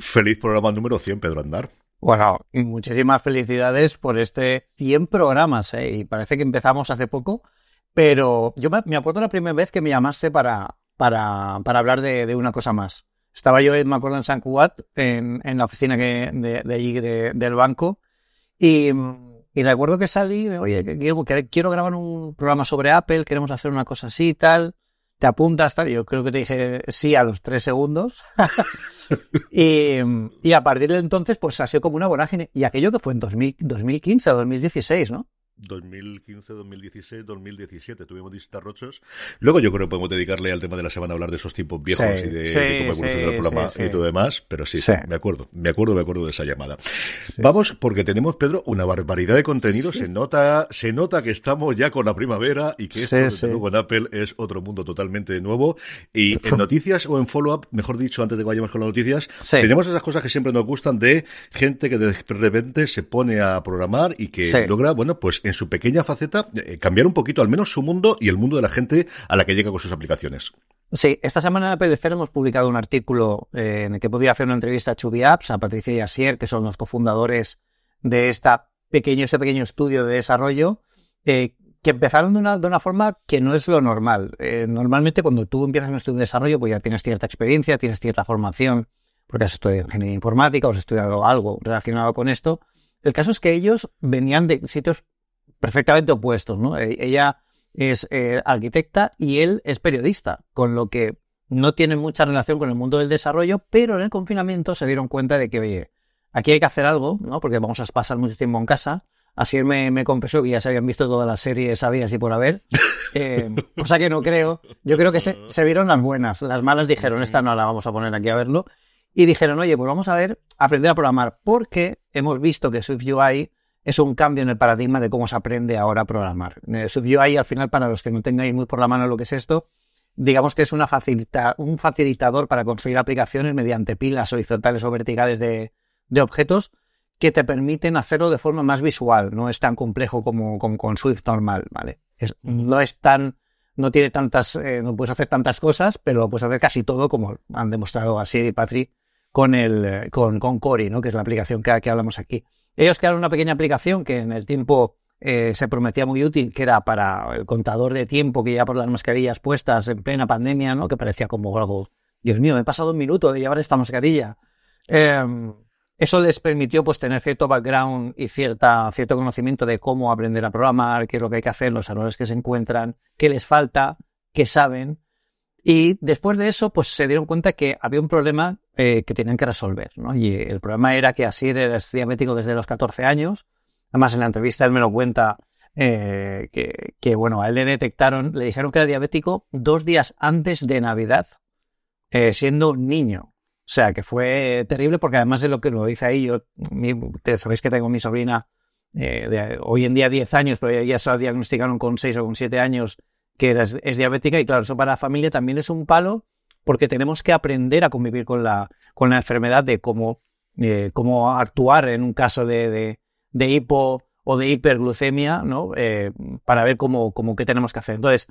Feliz programa número 100, Pedro Andar. Bueno, y muchísimas felicidades por este 100 programas, ¿eh? Y parece que empezamos hace poco, pero yo me, acuerdo la primera vez que me llamaste para, para, para hablar de, una cosa más. Estaba yo, me acuerdo, en San Cubat, en, en la oficina de allí del banco, y, y, recuerdo que salí, oye, quiero, quiero grabar un programa sobre Apple, queremos hacer una cosa así y tal te apuntas, tal. Yo creo que te dije sí a los tres segundos. y, y, a partir de entonces, pues ha sido como una vorágine. Y aquello que fue en 2000, 2015 o 2016, ¿no? 2015, 2016, 2017 tuvimos distintas rochos. Luego yo creo que podemos dedicarle al tema de la semana a hablar de esos tiempos viejos y de, cómo evolucionó el programa y todo demás, pero sí, me acuerdo, me acuerdo, me acuerdo de esa llamada. Vamos, porque tenemos, Pedro, una barbaridad de contenido, se nota, se nota que estamos ya con la primavera y que esto, desde luego, en Apple es otro mundo totalmente nuevo. Y en noticias o en follow-up, mejor dicho, antes de que vayamos con las noticias, tenemos esas cosas que siempre nos gustan de gente que de repente se pone a programar y que logra, bueno, pues en su pequeña faceta, eh, cambiar un poquito al menos su mundo y el mundo de la gente a la que llega con sus aplicaciones. Sí, esta semana en Apple hemos publicado un artículo eh, en el que podía hacer una entrevista a Chubby Apps, a Patricia y Asier, que son los cofundadores de esta pequeño, este pequeño estudio de desarrollo, eh, que empezaron de una, de una forma que no es lo normal. normalmente cuando tú empiezas un estudio de desarrollo, pues ya tienes cierta experiencia, tienes cierta formación, porque has estudiado ingeniería informática o has estudiado algo relacionado con esto. El caso es que ellos venían de sitios perfectamente opuestos, ¿no? E, ella es eh, arquitecta y él es periodista, con lo que no tienen mucha relación con el mundo del desarrollo, pero en el confinamiento se dieron cuenta de que, oye, aquí hay que hacer algo, ¿no? Porque vamos a pasar mucho tiempo en casa. Así me, me confesó que ya se habían visto todas las series sabidas y por haber. Eh, cosa que no creo. Yo creo que se, se, vieron las buenas. Las malas dijeron, esta no la vamos a poner aquí a verlo. Y dijeron, oye, pues vamos a ver, aprender a programar, porque hemos visto que SwiftUI es un cambio en el paradigma de cómo se aprende ahora a programar. Eh, SwiftUI, al final, para los que no tengáis muy por la mano lo que es esto, digamos que es una facilita, un facilitador para construir aplicaciones mediante pilas horizontales o verticales de, de, objetos que te permiten hacerlo de forma más visual. No es tan complejo como, con Swift normal, ¿vale? no es tan, no tiene tantas, eh, no puedes hacer tantas cosas, pero puedes hacer casi todo como han demostrado así y Patrick con el, eh, con, con Cori, ¿no? Que es la aplicación que, que hablamos aquí. Ellos crearon una pequeña aplicación que en el tiempo eh, se prometía muy útil, que era para el contador de tiempo que ya por las mascarillas puestas en plena pandemia, ¿no? Que parecía como algo, Dios mío, me he pasado un minuto de llevar esta mascarilla. Em, eso les permitió pues tener cierto background y cierta, cierto conocimiento de cómo aprender a programar, qué es lo que hay que hacer, los errores que se encuentran, qué les falta, qué saben. Y después de eso, pues se dieron cuenta que había un problema eh, que tenían que resolver. ¿no? Y el problema era que Asir era diabético desde los 14 años. Además, en la entrevista él me lo cuenta eh, que, bueno, a él le detectaron, le dijeron que era diabético dos días antes de Navidad, eh, siendo niño. O sea, que fue terrible porque además de lo que lo dice ahí, yo, sabéis que tengo mi sobrina de hoy en día 10 años, pero ya se la diagnosticaron con 6 o con 7 años que es, diabética y claro, eso para la familia también es un palo porque tenemos que aprender a convivir con la, con la enfermedad de cómo, eh, cómo actuar en un caso de, de, hipo o de hiperglucemia, ¿no? Eh, para ver cómo, cómo qué tenemos que hacer. Entonces,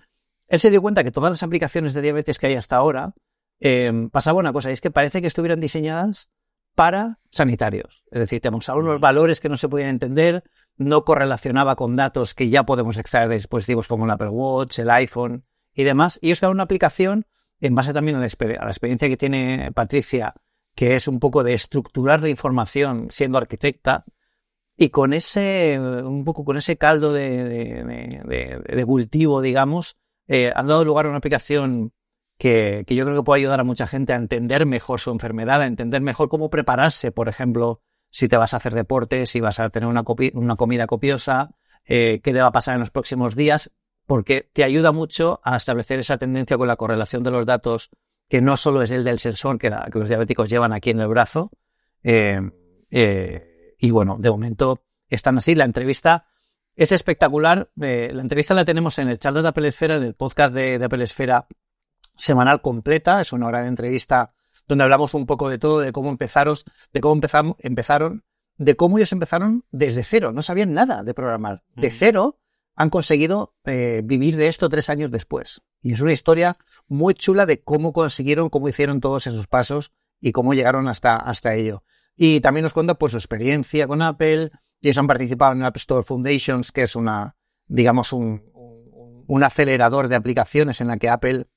él se dio cuenta que todas las aplicaciones de diabetes que hay hasta ahora eh, pasaba una cosa, y es que parece que estuvieran diseñadas para sanitarios. Es decir, tenemos unos valores que no se podían entender, no correlacionaba con datos que ya podemos extraer de dispositivos como el Apple Watch, el iPhone y demás. Y ellos crearon una aplicación en base también a la, experiencia que tiene Patricia, que es un poco de estructurar la información siendo arquitecta, y con ese, un poco con ese caldo de, cultivo, digamos, eh, han dado lugar a una aplicación que, yo creo que puede ayudar a mucha gente a entender mejor su enfermedad, a entender mejor cómo prepararse, por ejemplo, si te vas a hacer deporte, si vas a tener una, una comida copiosa, eh, qué te va a pasar en los próximos días, porque te ayuda mucho a establecer esa tendencia con la correlación de los datos que no solo es el del sensor que, los diabéticos llevan aquí en el brazo. Eh, eh, y bueno, de momento están así. La entrevista es espectacular. Eh, la entrevista la tenemos en el chat de Apple Esfera, en el podcast de, de Apple Esfera semanal completa. Es una hora de entrevista donde hablamos un poco de todo, de cómo empezaron, de cómo empezaron, empezaron, de cómo ellos empezaron desde cero. No sabían nada de programar. De cero han conseguido vivir de esto tres años después. Y es una historia muy chula de cómo consiguieron, cómo hicieron todos esos pasos y cómo llegaron hasta, hasta ello. Y también nos cuenta pues su experiencia con Apple. Ellos han participado en App Store Foundations, que es una, digamos, un, un, acelerador de aplicaciones en la que Apple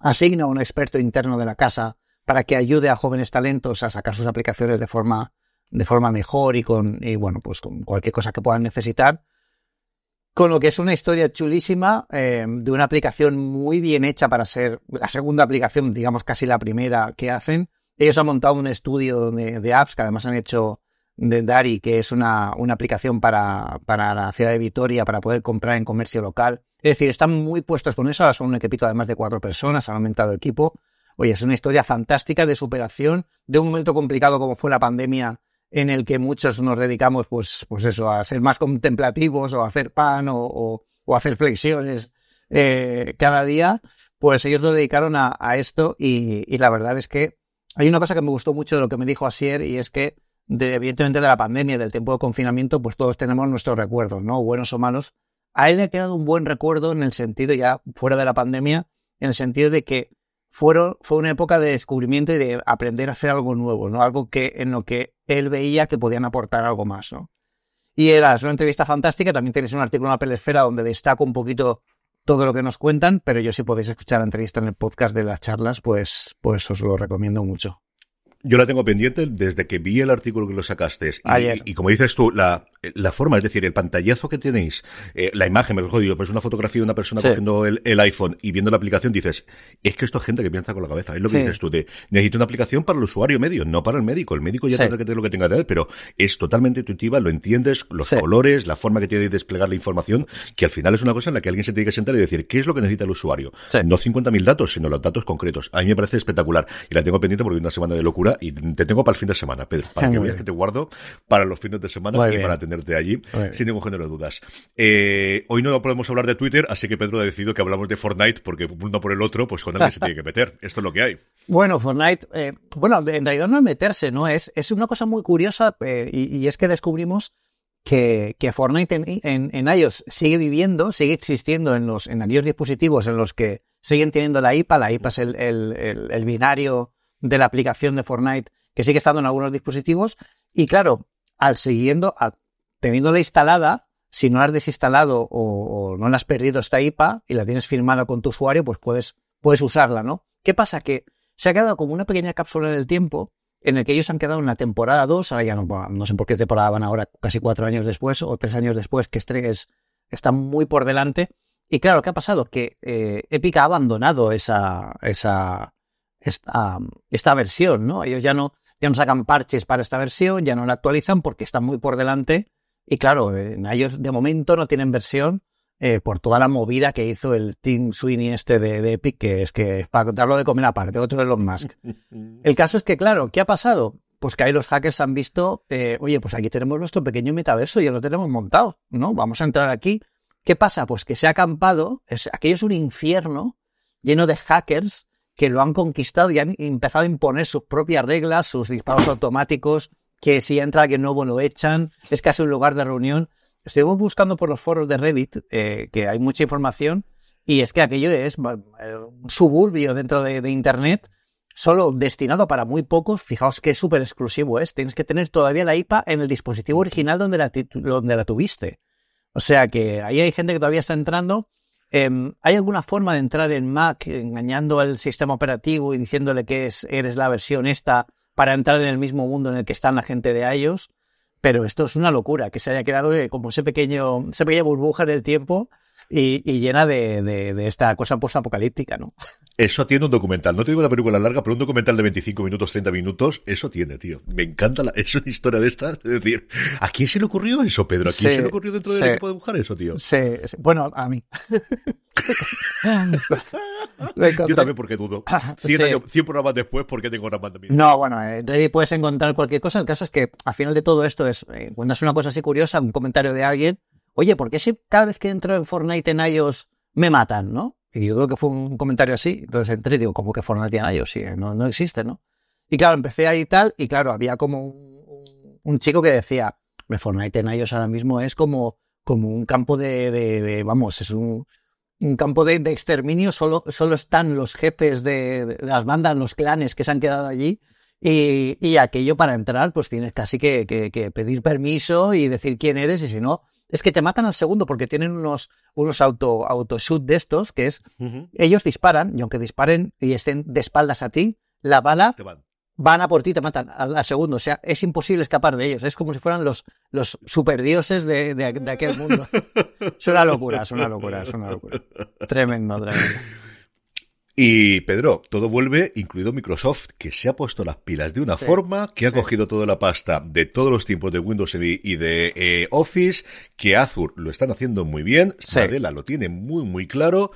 asigna a un experto interno de la casa para que ayude a jóvenes talentos a sacar sus aplicaciones de forma, de forma mejor y con, y bueno, pues con cualquier cosa que puedan necesitar. Con lo que es una historia chulísima eh, de una aplicación muy bien hecha para ser la segunda aplicación, digamos casi la primera que hacen. Ellos han montado un estudio de, apps que además han hecho de Dari, que es una, una aplicación para, para, la ciudad de Vitoria para poder comprar en comercio local. Es decir, están muy puestos con eso. Ahora son un equipito de más de cuatro personas, han aumentado el equipo. Oye, es una historia fantástica de superación de un momento complicado como fue la pandemia en el que muchos nos dedicamos, pues, pues eso, a ser más contemplativos o a hacer pan o, o, hacer flexiones eh, cada día, pues ellos lo dedicaron a, esto y, la verdad es que hay una cosa que me gustó mucho de lo que me dijo Asier y es que de, evidentemente de la pandemia, del tiempo de confinamiento, pues todos tenemos nuestros recuerdos, ¿no? Buenos o malos. A él le ha quedado un buen recuerdo en el sentido, ya fuera de la pandemia, en el sentido de que fueron, fue una época de descubrimiento y de aprender a hacer algo nuevo, ¿no? Algo que, en lo que él veía que podían aportar algo más, ¿no? Y era es una entrevista fantástica, también tenéis un artículo en la Pelesfera donde destaco un poquito todo lo que nos cuentan, pero yo si podéis escuchar la entrevista en el podcast de las charlas, pues, pues os lo recomiendo mucho. Yo la tengo pendiente desde que vi el artículo que lo sacaste. Y, y como dices tú, la, la forma, es decir, el pantallazo que tenéis, eh, la imagen, me lo jodido, pues una fotografía de una persona cogiendo el, el, iPhone y viendo la aplicación, dices, es que esto es gente que piensa con la cabeza. Es lo que dices tú, de necesito una aplicación para el usuario medio, no para el médico. El médico ya tendrá que tener lo que tenga que tener, pero es totalmente intuitiva, lo entiendes, los colores, la forma que tiene de desplegar la información, que al final es una cosa en la que alguien se tiene que sentar y decir, ¿qué es lo que necesita el usuario? No 50.000 datos, sino los datos concretos. A mí me parece espectacular. Y la tengo pendiente porque una semana de locura y te tengo para el fin de semana, Pedro, para que veas que te guardo para los fines de semana y para tenerte allí sin ningún género de dudas. Eh, hoy no podemos hablar de Twitter, así que Pedro ha decidido que hablamos de Fortnite porque uno por el otro, pues con alguien se tiene que meter. Esto es lo que hay. Bueno, Fortnite, eh, bueno, en realidad no es meterse, ¿no? Es, es una cosa muy curiosa eh, y, es que descubrimos que, que Fortnite en, en, iOS sigue viviendo, sigue existiendo en los en aquellos dispositivos en los que siguen teniendo la IPA. La IPA es el, el, el binario de la aplicación de Fortnite que sigue estando en algunos dispositivos. Y claro, al siguiendo, teniéndola instalada, si no la has desinstalado o, no la has perdido esta IPA y la tienes firmada con tu usuario, pues puedes, puedes usarla, ¿no? ¿Qué pasa? Que se ha quedado como una pequeña cápsula en el tiempo en el que ellos han quedado en la temporada 2, ahora ya no, no sé por qué temporada van ahora, casi cuatro años después o tres años después, que Streges está muy por delante. Y claro, ¿qué ha pasado? Que eh, Epic ha abandonado esa, esa, esta, esta versión, ¿no? Ellos ya no, ya no sacan parches para esta versión, ya no la actualizan porque están muy por delante y claro, en ellos de momento no tienen versión eh, por toda la movida que hizo el Team Sweeney este de, Epic, que es que es para darlo de comer aparte, otro de los Musk. El caso es que, claro, ¿qué ha pasado? Pues que ahí los hackers han visto, eh, oye, pues aquí tenemos nuestro pequeño metaverso, ya lo tenemos montado, ¿no? Vamos a entrar aquí. ¿Qué pasa? Pues que se ha acampado, es, aquello es un infierno lleno de hackers que lo han conquistado y han empezado a imponer sus propias reglas, sus disparos automáticos, que si entra alguien nuevo lo echan, es casi un lugar de reunión. Estuvimos buscando por los foros de Reddit, eh, que hay mucha información, y es que aquello es eh, un suburbio dentro de, Internet, solo destinado para muy pocos. Fijaos qué súper exclusivo es. Tienes que tener todavía la IPA en el dispositivo original donde la, donde la tuviste. O sea que ahí hay gente que todavía está entrando. Em, ¿Hay alguna forma de entrar en Mac engañando al sistema operativo y diciéndole que es, eres la versión esta para entrar en el mismo mundo en el que están la gente de ellos, pero esto es una locura, que se haya quedado eh, como ese pequeño, esa pequeña burbuja en el tiempo y, llena de, de, esta cosa post-apocalíptica, ¿no? Eso tiene un documental. No te digo una película larga, pero un documental de 25 minutos, 30 minutos, eso tiene, tío. Me encanta la, es una historia de estas. Es decir, ¿a quién se le ocurrió eso, Pedro? ¿A quién se le ocurrió dentro del equipo de buscar eso, tío? Sí, bueno, a mí. Yo también porque dudo. 100, programas después, ¿por qué tengo una pandemia? No, bueno, eh, puedes encontrar cualquier cosa. El caso es que al final de todo esto es, eh, cuando es una cosa así curiosa, un comentario de alguien, oye, ¿por qué si cada vez que entro en Fortnite en iOS me matan, no? Y yo creo que fue un comentario así. Entonces entré y digo, ¿cómo que Fortnite en iOS? Sí, no, no existe, ¿no? Y claro, empecé ahí y tal, y claro, había como un, chico que decía, Fortnite en iOS ahora mismo es como, como un campo de, vamos, es un, un campo de, exterminio, solo, solo están los jefes de, las bandas, los clanes que se han quedado allí, y, y aquello para entrar, pues tienes casi que, que, pedir permiso y decir quién eres, y si no, es que te matan al segundo porque tienen unos, unos auto, shoot de estos, que es, ellos disparan, y aunque disparen y estén de espaldas a ti, la bala van. a por ti, te matan al, segundo. O sea, es imposible escapar de ellos. Es como si fueran los, los superdioses de, de, de aquel mundo. es una locura, es una locura, es una locura. Tremendo, tremendo. Y Pedro, todo vuelve, incluido Microsoft, que se ha puesto las pilas de una forma, que ha cogido toda la pasta de todos los tiempos de Windows y de eh, Office, que Azure lo están haciendo muy bien, Nadella lo tiene muy, muy claro.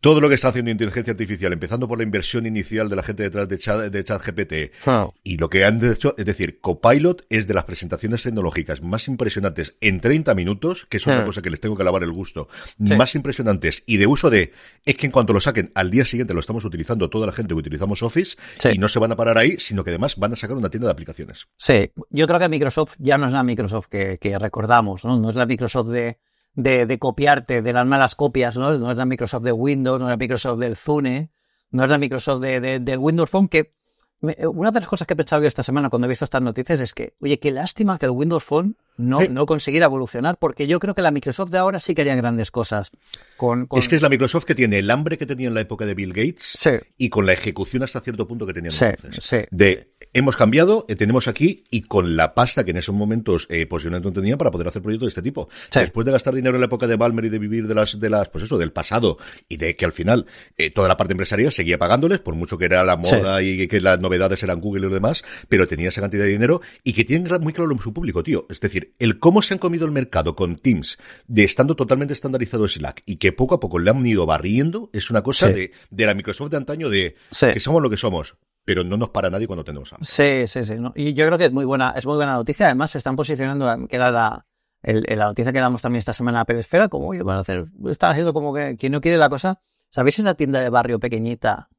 Todo lo que está haciendo inteligencia artificial, empezando por la inversión inicial de la gente detrás de Chat, de GPT, ah. y lo que han hecho, es decir, Copilot es de las presentaciones tecnológicas más impresionantes en 30 minutos, que es una ah. cosa que les tengo que alabar el gusto, más impresionantes y de uso de, es que en cuanto lo saquen, al día siguiente lo estamos utilizando toda la gente que utilizamos Office, y no se van a parar ahí, sino que además van a sacar una tienda de aplicaciones. Sí, yo creo que Microsoft ya no es la Microsoft que, que recordamos, ¿no? No es la Microsoft de de, copiarte, de las malas copias, ¿no? No es la Microsoft de Windows, no es la Microsoft del Zune, no es la Microsoft de, del Windows Phone, que una de las cosas que he pensado yo esta semana cuando he visto estas noticias es que, oye, qué lástima que el Windows Phone no, no consiguiera evolucionar, porque yo creo que la Microsoft de ahora sí quería grandes cosas. Con, Es que es la Microsoft que tiene el hambre que tenía en la época de Bill Gates y con la ejecución hasta cierto punto que tenían entonces. De hemos cambiado, eh, tenemos aquí y con la pasta que en esos momentos eh, posiblemente no tenía para poder hacer proyectos de este tipo. Después de gastar dinero en la época de Balmer y de vivir de las, de las, pues eso, del pasado y de que al final eh, toda la parte empresarial seguía pagándoles, por mucho que era la moda y que las novedades eran Google y lo demás, pero tenía esa cantidad de dinero y que tienen muy claro en su público, tío. Es decir, el cómo se han comido el mercado con Teams, de estando totalmente estandarizado Slack y que poco a poco le han ido barriendo, es una cosa de, de la Microsoft de antaño de que somos lo que somos pero no nos para nadie cuando tenemos hambre. Sí, sí, sí. Y yo creo que es muy buena, es muy buena noticia. Además, se están posicionando, que era la, la noticia que damos también esta semana a Peresfera, como, oye, van a hacer, están haciendo como que quien no quiere la cosa. ¿Sabéis esa tienda de barrio pequeñita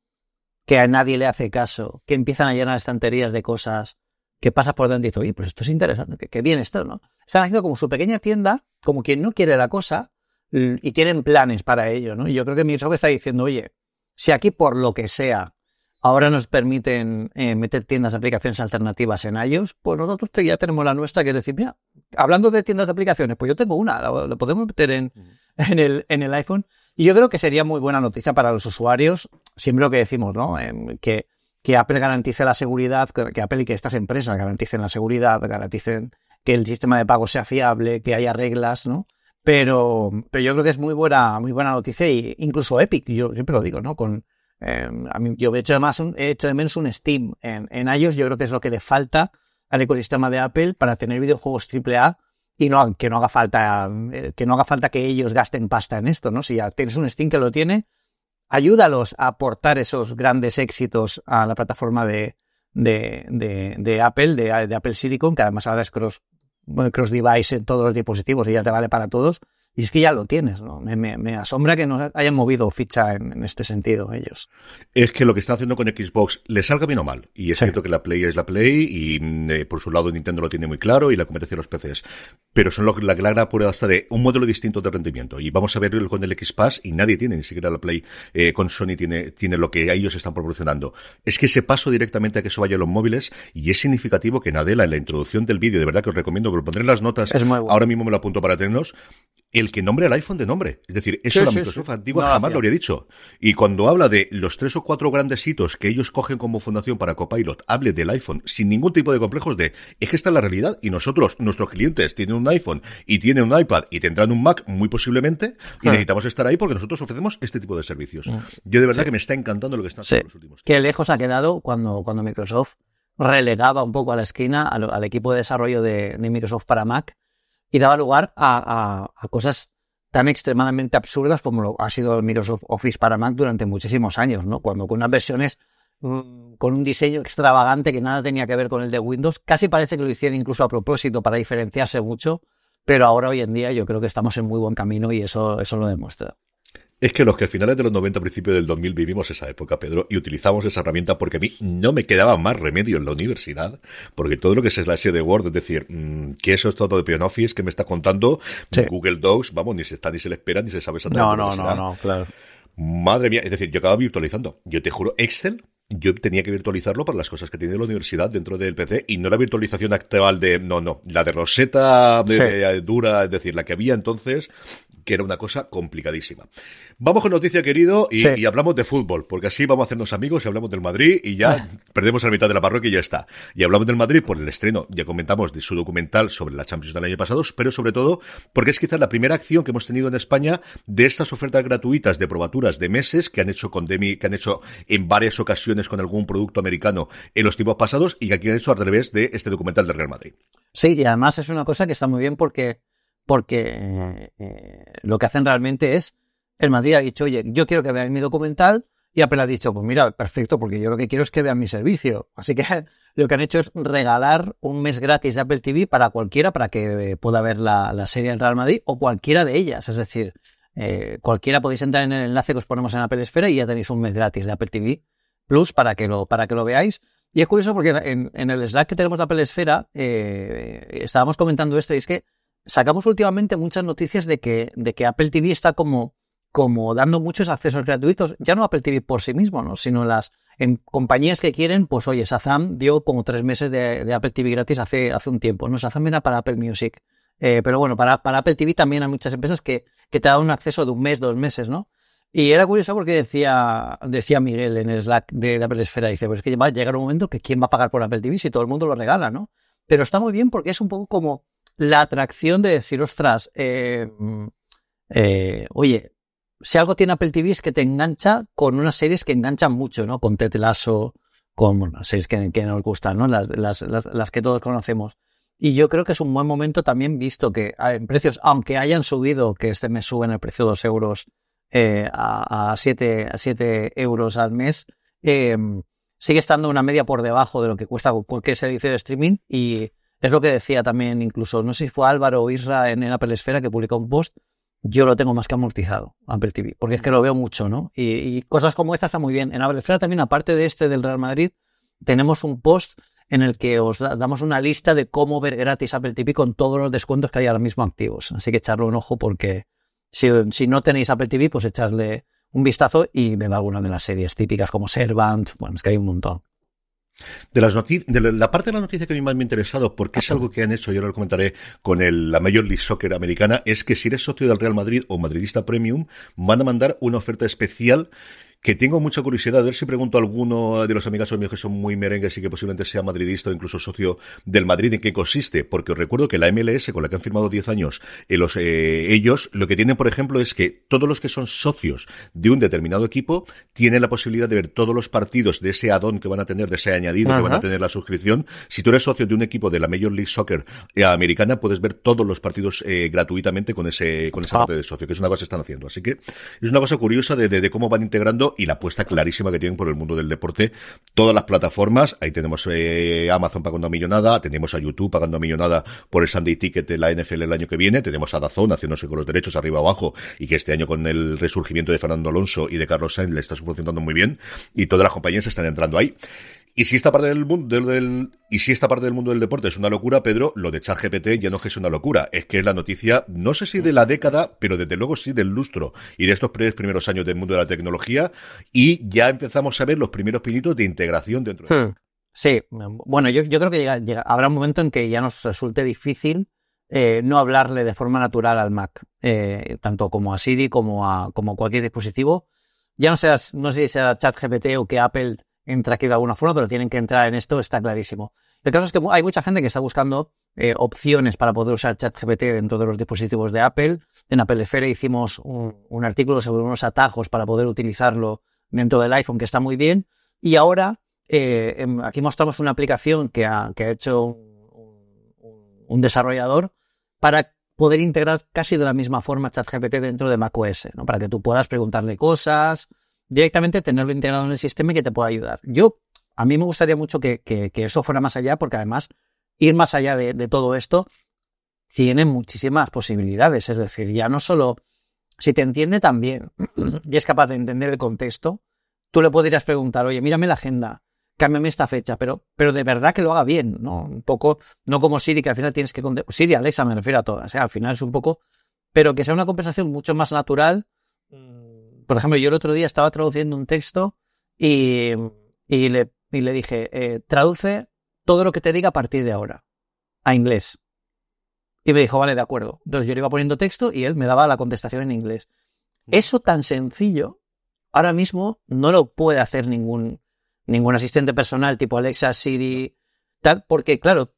que a nadie le hace caso, que empiezan a llenar estanterías de cosas, que pasas por dentro y dices, oye, pues esto es interesante, que, bien esto, ¿no? Están haciendo como su pequeña tienda, como quien no quiere la cosa, y tienen planes para ello, ¿no? Y yo creo que Microsoft está diciendo, oye, si aquí por lo que sea ahora nos permiten eh, meter tiendas de aplicaciones alternativas en iOS, pues nosotros ya tenemos la nuestra, que es decir, mira, hablando de tiendas de aplicaciones, pues yo tengo una, lo, podemos meter en, en, el, en el iPhone. Y yo creo que sería muy buena noticia para los usuarios, siempre lo que decimos, ¿no? que, que Apple garantice la seguridad, que, Apple y que estas empresas garanticen la seguridad, garanticen que el sistema de pago sea fiable, que haya reglas, ¿no? Pero, pero yo creo que es muy buena, muy buena noticia, y incluso Epic, yo siempre lo digo, ¿no? Con, Em, a mí, yo he hecho, además he hecho de menos un Steam en, en iOS. Yo creo que es lo que le falta al ecosistema de Apple para tener videojuegos AAA y no, que no haga falta eh, que no haga falta que ellos gasten pasta en esto, ¿no? Si ya tienes un Steam que lo tiene, ayúdalos a aportar esos grandes éxitos a la plataforma de, de, Apple, de, de, Apple Silicon, que además ahora es cross, cross device en todos los dispositivos y ya te vale para todos. Y es que ya lo tienes, ¿no? Me, asombra que no hayan movido ficha en, este sentido ellos. Es que lo que están haciendo con Xbox le salga bien o mal. Y es cierto que la Play es la Play y eh, por su lado Nintendo lo tiene muy claro y la competencia de los PCs. Pero son lo, la gran prueba hasta de un modelo distinto de rendimiento. Y vamos a verlo con el X Pass y nadie tiene, ni siquiera la Play eh, con Sony tiene, tiene lo que ellos están proporcionando. Es que ese paso directamente a que eso vaya a los móviles y es significativo que Nadella en la introducción del vídeo, de verdad que os recomiendo, pero pondré las notas, ahora mismo me lo apunto para tenerlos, el que nombre el iPhone de nombre. Es decir, eso la Microsoft antigua jamás lo habría dicho. Y cuando habla de los tres o cuatro grandes hitos que ellos cogen como fundación para Copilot, hable del iPhone sin ningún tipo de complejos de, es que esta es la realidad y nosotros, nuestros clientes tienen un iPhone y tienen un iPad y tendrán un Mac muy posiblemente y ah. necesitamos estar ahí porque nosotros ofrecemos este tipo de servicios. Mm. Yo de verdad que me está encantando lo que están haciendo los últimos Qué lejos ha quedado cuando, cuando Microsoft relegaba un poco a la esquina al, equipo de desarrollo de, Microsoft para Mac y daba lugar a, cosas tan extremadamente absurdas como lo ha sido el Microsoft Office para Mac durante muchísimos años, ¿no? Cuando con unas versiones mm, con un diseño extravagante que nada tenía que ver con el de Windows, casi parece que lo hicieron incluso a propósito para diferenciarse mucho, pero ahora hoy en día yo creo que estamos en muy buen camino y eso, eso lo demuestra. Es que los que a finales de los 90, principios del 2000 vivimos esa época, Pedro, y utilizamos esa herramienta porque a mí no me quedaba más remedio en la universidad, porque todo lo que es la serie de Word, es decir, mm, que eso es todo de Office que me está contando, Google Docs, vamos, ni se está, ni se le espera, ni se sabe exactamente. No, no, no, no, claro. Madre mía, es decir, yo acababa virtualizando. Yo te juro, Excel, yo tenía que virtualizarlo para las cosas que tiene la universidad dentro del PC y no la virtualización actual de, no, no, la de Rosetta de, dura, es decir, la que había entonces, que era una cosa complicadísima. Vamos con noticia, querido, y, hablamos de fútbol, porque así vamos a hacernos amigos y hablamos del Madrid y ya ah. perdemos la mitad de la parroquia y ya está. Y hablamos del Madrid por el estreno, ya comentamos de su documental sobre la Champions del año pasado, pero sobre todo porque es quizás la primera acción que hemos tenido en España de estas ofertas gratuitas de probaturas de meses que han hecho con Demi, que han hecho en varias ocasiones con algún producto americano en los tiempos pasados y que aquí han hecho al revés de este documental del Real Madrid. Sí, y además es una cosa que está muy bien porque, porque eh, eh, lo que hacen realmente es el Madrid ha dicho, oye, yo quiero que vean mi documental, y Apple ha dicho, pues mira, perfecto, porque yo lo que quiero es que vean mi servicio. Así que lo que han hecho es regalar un mes gratis de Apple TV para cualquiera, para que pueda ver la, serie en Real Madrid o cualquiera de ellas. Es decir, eh, cualquiera podéis entrar en el enlace que os ponemos en Apple Esfera y ya tenéis un mes gratis de Apple TV Plus para que lo, para que lo veáis. Y es curioso porque en, el Slack que tenemos de Apple Esfera eh, estábamos comentando esto y es que sacamos últimamente muchas noticias de que, de que Apple TV está como como dando muchos accesos gratuitos, ya no Apple TV por sí mismo, ¿no? sino las compañías que quieren, pues oye, Sazam dio como tres meses de, Apple TV gratis hace, hace un tiempo, ¿no? Sazam era para Apple Music. Eh, pero bueno, para, para Apple TV también hay muchas empresas que, que te dan un acceso de un mes, dos meses, ¿no? Y era curioso porque decía, decía Miguel en el Slack de, Apple Esfera, dice, pues es que va a llegar un momento que quién va a pagar por Apple TV si todo el mundo lo regala, ¿no? Pero está muy bien porque es un poco como la atracción de decir, ostras, eh, eh, oye, si algo tiene Apple TV es que te engancha con unas series que enganchan mucho, ¿no? Con Ted Lasso, con bueno, series que, nos gustan, ¿no? Las, las, las, que todos conocemos. Y yo creo que es un buen momento también visto que en precios, aunque hayan subido, que este mes suben el precio de 2 euros eh, a, a, 7, a 7 euros al mes, sigue estando una media por debajo de lo que cuesta cualquier servicio de streaming y es lo que decía también incluso, no sé si fue Álvaro o Isra en, Apple Esfera que publicó un post yo lo tengo más que amortizado, Apple TV, porque es que lo veo mucho, ¿no? Y, cosas como esta están muy bien. En Apple también, aparte de este del Real Madrid, tenemos un post en el que os damos una lista de cómo ver gratis Apple TV con todos los descuentos que hay ahora mismo activos. Así que echarle un ojo porque si, si no tenéis Apple TV, pues echarle un vistazo y ver alguna de las series típicas como Servant, bueno, es que hay un montón. De, las de la parte de la noticia que a mí más me ha interesado, porque es algo que han hecho, yo lo comentaré con el, la Major League Soccer americana, es que si eres socio del Real Madrid o madridista premium, van a mandar una oferta especial que tengo mucha curiosidad, a ver si pregunto a alguno de los amigos míos que son muy merengues y que posiblemente sea madridista o incluso socio del Madrid en qué consiste, porque os recuerdo que la MLS, con la que han firmado 10 años, eh, los, eh, ellos lo que tienen, por ejemplo, es que todos los que son socios de un determinado equipo tienen la posibilidad de ver todos los partidos de ese add-on que van a tener, de ese añadido que van a tener la suscripción. Si tú eres socio de un equipo de la Major League Soccer eh, americana, puedes ver todos los partidos gratuitamente con ese con esa ah. parte de socio, que es una cosa que están haciendo. Así que es una cosa curiosa de, de cómo van integrando y la apuesta clarísima que tienen por el mundo del deporte. Todas las plataformas, ahí tenemos eh, Amazon pagando a millonada, tenemos a YouTube pagando a millonada por el Sunday Ticket de la NFL el año que viene, tenemos a Dazón haciéndose con los derechos arriba abajo y que este año con el resurgimiento de Fernando Alonso y de Carlos Sainz le está funcionando muy bien y todas las compañías están entrando ahí. Y si esta parte del mundo del, y si esta parte del mundo del deporte es una locura, Pedro, lo de ChatGPT ya no es que es una locura, es que es la noticia, no sé si de la década, pero desde luego sí del lustro y de estos primeros años del mundo de la tecnología y ya empezamos a ver los primeros pinitos de integración dentro de hmm. Sí, bueno, yo, creo que habrá un momento en que ya nos resulte difícil eh, no hablarle de forma natural al Mac, eh, tanto como a Siri como a como cualquier dispositivo. Ya no, seas, no sé si sea ChatGPT o que Apple entra aquí de alguna forma, pero tienen que entrar en esto, está clarísimo. El caso es que hay mucha gente que está buscando eh, opciones para poder usar ChatGPT dentro de los dispositivos de Apple. En Apple Esfera hicimos un, artículo sobre unos atajos para poder utilizarlo dentro del iPhone, que está muy bien. Y ahora em, aquí mostramos una aplicación que ha, que ha hecho un, un desarrollador para poder integrar casi de la misma forma ChatGPT dentro de macOS, ¿no? Para que tú puedas preguntarle cosas, directamente tenerlo integrado en el sistema y que te pueda ayudar. Yo, a mí me gustaría mucho que, que, esto fuera más allá, porque además, ir más allá de, de, todo esto tiene muchísimas posibilidades. Es decir, ya no solo si te entiende también y es capaz de entender el contexto, tú le podrías preguntar, oye, mírame la agenda, cámbiame esta fecha, pero, pero de verdad que lo haga bien, ¿no? Un poco, no como Siri, que al final tienes que... Siri, Alexa, me refiero a todas, ¿eh? al final es un poco... Pero que sea una conversación mucho más natural. Por ejemplo, yo el otro día estaba traduciendo un texto y, y, le, y le dije, eh, traduce todo lo que te diga a partir de ahora, a inglés. Y me dijo, vale, de acuerdo. Entonces yo le iba poniendo texto y él me daba la contestación en inglés. Mm. Eso tan sencillo, ahora mismo no lo puede hacer ningún ningún asistente personal tipo Alexa, Siri, tal, porque claro,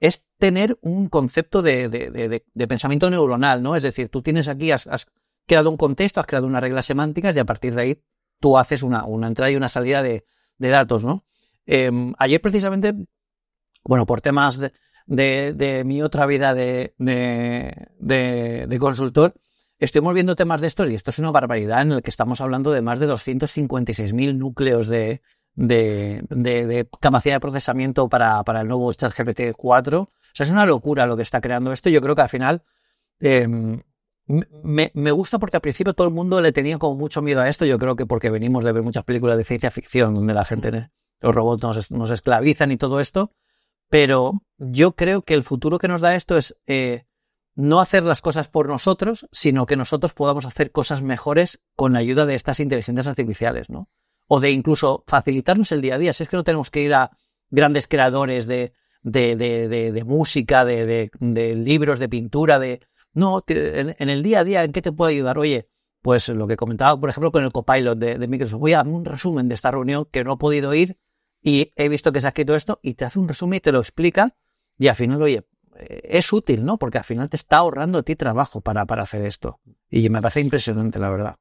es tener un concepto de, de, pensamiento neuronal, ¿no? Es decir, tú tienes aquí, has, creado un contexto, has creado unas reglas semánticas y a partir de ahí tú haces una, entrada y una salida de, datos, ¿no? Em, ayer precisamente, bueno, por temas de, mi otra vida de, de, consultor, estuvimos viendo temas de estos y esto es una barbaridad en el que estamos hablando de más de 256.000 núcleos de, de, de, capacidad de procesamiento para, para el nuevo ChatGPT 4. O sea, es una locura lo que está creando esto. Yo creo que al final em, me, me, gusta porque al principio todo el mundo le tenía como mucho miedo a esto. Yo creo que porque venimos de ver muchas películas de ciencia ficción donde la gente, los robots nos, nos esclavizan y todo esto. Pero yo creo que el futuro que nos da esto es eh, no hacer las cosas por nosotros, sino que nosotros podamos hacer cosas mejores con la ayuda de estas inteligencias artificiales, ¿no? o de incluso facilitarnos el día a día. Si es que no tenemos que ir a grandes creadores de, de, de, de música, de, libros, de pintura, de... No, en, el día a día, ¿en qué te puede ayudar? Oye, pues lo que comentaba, por ejemplo, con el copilot de, Microsoft. Voy a un resumen de esta reunión que no he podido ir y he visto que se ha escrito esto y te hace un resumen y te lo explica y al final, oye, eh, es útil, ¿no? Porque al final te está ahorrando a ti trabajo para, para hacer esto. Y me parece impresionante, la verdad.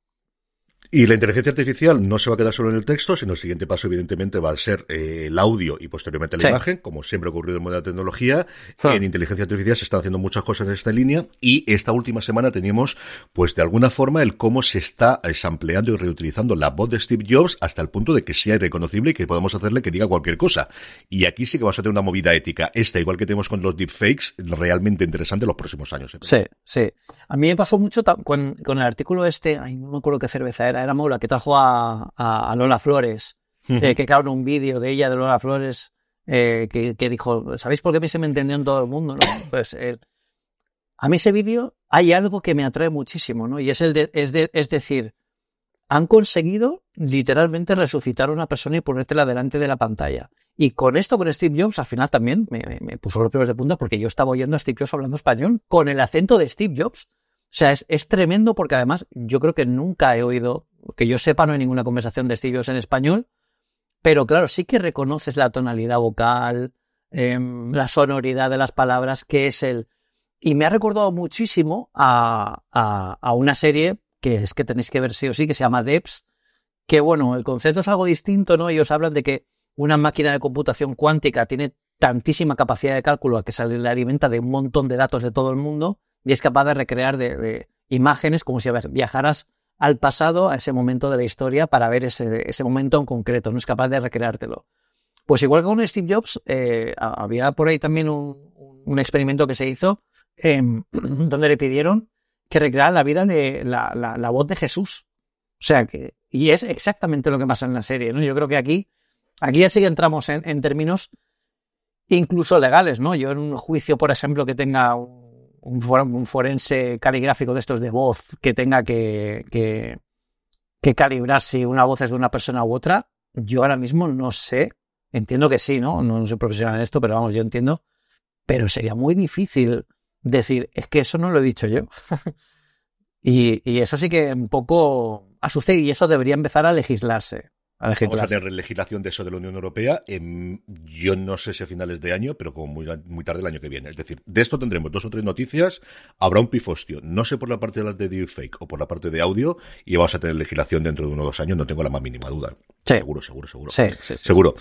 Y la inteligencia artificial no se va a quedar solo en el texto, sino el siguiente paso, evidentemente, va a ser eh, el audio y posteriormente la imagen, como siempre ha ocurrido en moda de tecnología. Ah. En inteligencia artificial se están haciendo muchas cosas en esta línea y esta última semana teníamos, pues de alguna forma, el cómo se está sampleando y reutilizando la voz de Steve Jobs hasta el punto de que sea irreconocible y que podamos hacerle que diga cualquier cosa. Y aquí sí que vamos a tener una movida ética. Esta, igual que tenemos con los deepfakes, realmente interesante en los próximos años. ¿eh? Sí, sí. A mí me pasó mucho con, con el artículo este, ay, no me acuerdo qué cerveza era era, Mola, que trajo a, Lola Flores, eh, que crearon un vídeo de ella, de Lola Flores, eh, que, dijo, ¿sabéis por qué se me entendió en todo el mundo? Pues a mí ese vídeo hay algo que me atrae muchísimo, ¿no? Y es, el de, es, de, es decir, han conseguido literalmente resucitar a una persona y ponértela delante de la pantalla. Y con esto, con Steve Jobs, al final también me, me puso los pelos de punta porque yo estaba oyendo a Steve Jobs hablando español con el acento de Steve Jobs. O sea, es, es, tremendo porque además yo creo que nunca he oído, que yo sepa, no hay ninguna conversación de Steve en español, pero claro, sí que reconoces la tonalidad vocal, em, la sonoridad de las palabras, que es el... Y me ha recordado muchísimo a, a, a, una serie que es que tenéis que ver sí o sí, que se llama Debs, que bueno, el concepto es algo distinto, ¿no? Ellos hablan de que una máquina de computación cuántica tiene tantísima capacidad de cálculo que se le alimenta de un montón de datos de todo el mundo, y es capaz de recrear de, imágenes como si viajaras al pasado, a ese momento de la historia, para ver ese, ese, momento en concreto, no es capaz de recreártelo. Pues igual que con Steve Jobs, eh, había por ahí también un, un experimento que se hizo em, donde le pidieron que recreara la vida de la, la, voz de Jesús. O sea que, y es exactamente lo que pasa en la serie, ¿no? Yo creo que aquí, aquí ya sí entramos en, en términos incluso legales, ¿no? Yo en un juicio, por ejemplo, que tenga un un, forense caligráfico de estos de voz que tenga que, que, calibrar si una voz es de una persona u otra, yo ahora mismo no sé, entiendo que sí, ¿no? No soy profesional en esto, pero vamos, yo entiendo, pero sería muy difícil decir, es que eso no lo he dicho yo. y, y, eso sí que un poco asusta y eso debería empezar a legislarse. Vamos a tener legislación de eso de la Unión Europea, en, yo no sé si a finales de año, pero como muy, muy tarde el año que viene. Es decir, de esto tendremos dos o tres noticias, habrá un pifostio, no sé por la parte de la de deepfake o por la parte de audio, y vamos a tener legislación dentro de uno o dos años, no tengo la más mínima duda. Seguro, seguro, seguro. Sí, sí, Seguro.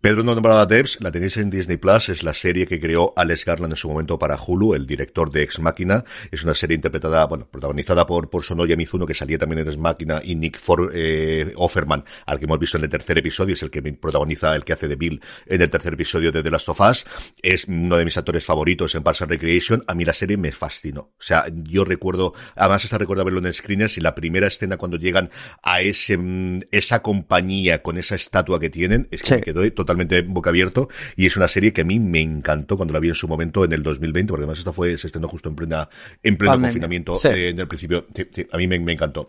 Pedro no nombraba Devs, la tenéis en Disney Plus, es la serie que creó Alex Garland en su momento para Hulu, el director de Ex Machina. Es una serie interpretada, bueno, protagonizada por, por Sonoya Mizuno, que salía también en Ex Machina, y Nick For, eh, Offerman, al que hemos visto en el tercer episodio, es el que protagoniza, el que hace de Bill en el tercer episodio de The Last of Us. Es uno de mis actores favoritos en Parks and Recreation. A mí la serie me fascinó. O sea, yo recuerdo, además esta recuerdo verlo en screeners y la primera escena cuando llegan a ese, mm, esa compañía con esa estatua que tienen, es que me quedó totalmente boca abierta y es una serie que a mí me encantó cuando la vi en su momento en el 2020, porque además esta fue, se estrenó justo en plena, en pleno confinamiento eh, en el principio. a mí me, encantó.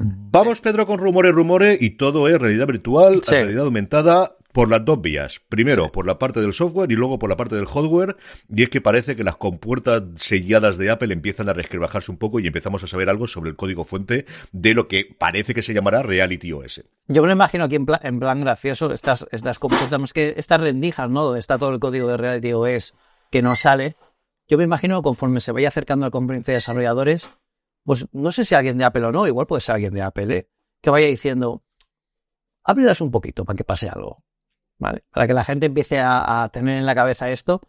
Vamos, Pedro, con rumores, rumores, y todo es realidad virtual, realidad aumentada, por las dos vías. Primero, por la parte del software y luego por la parte del hardware. Y es que parece que las compuertas selladas de Apple empiezan a resquebrajarse un poco y empezamos a saber algo sobre el código fuente de lo que parece que se llamará Reality OS. Yo me lo imagino aquí en plan, gracioso, estas, estas compuertas, que estas rendijas, ¿no? Donde está todo el código de Reality OS que no sale. Yo me imagino que conforme se vaya acercando la conferencia de desarrolladores, pues no sé si alguien de Apple o no, igual puede ser alguien de Apple, ¿eh? que vaya diciendo, ábrilas un poquito para que pase algo. Para que la gente empiece a, tener en la cabeza esto.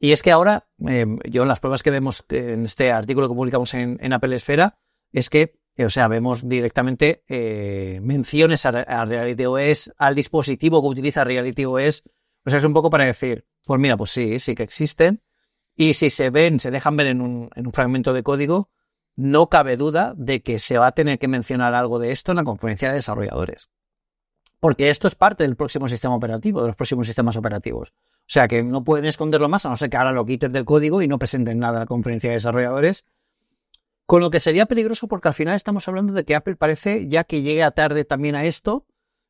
Y es que ahora, eh, yo en las pruebas que vemos en este artículo que publicamos en, Apple Esfera, es que, eh, o sea, vemos directamente eh, menciones a, a, Reality OS, al dispositivo que utiliza Reality OS. O sea, es un poco para decir, pues mira, pues sí, sí que existen. Y si se ven, se dejan ver en un fragmento de código, no cabe duda de que se va a tener que mencionar algo de esto en la conferencia de desarrolladores porque esto es parte del próximo sistema operativo, de los próximos sistemas operativos. O sea que no pueden esconderlo más, a no ser que ahora lo quiten del código y no presenten nada a la conferencia de desarrolladores. Con lo que sería peligroso porque al final estamos hablando de que Apple parece ya que llega tarde también a esto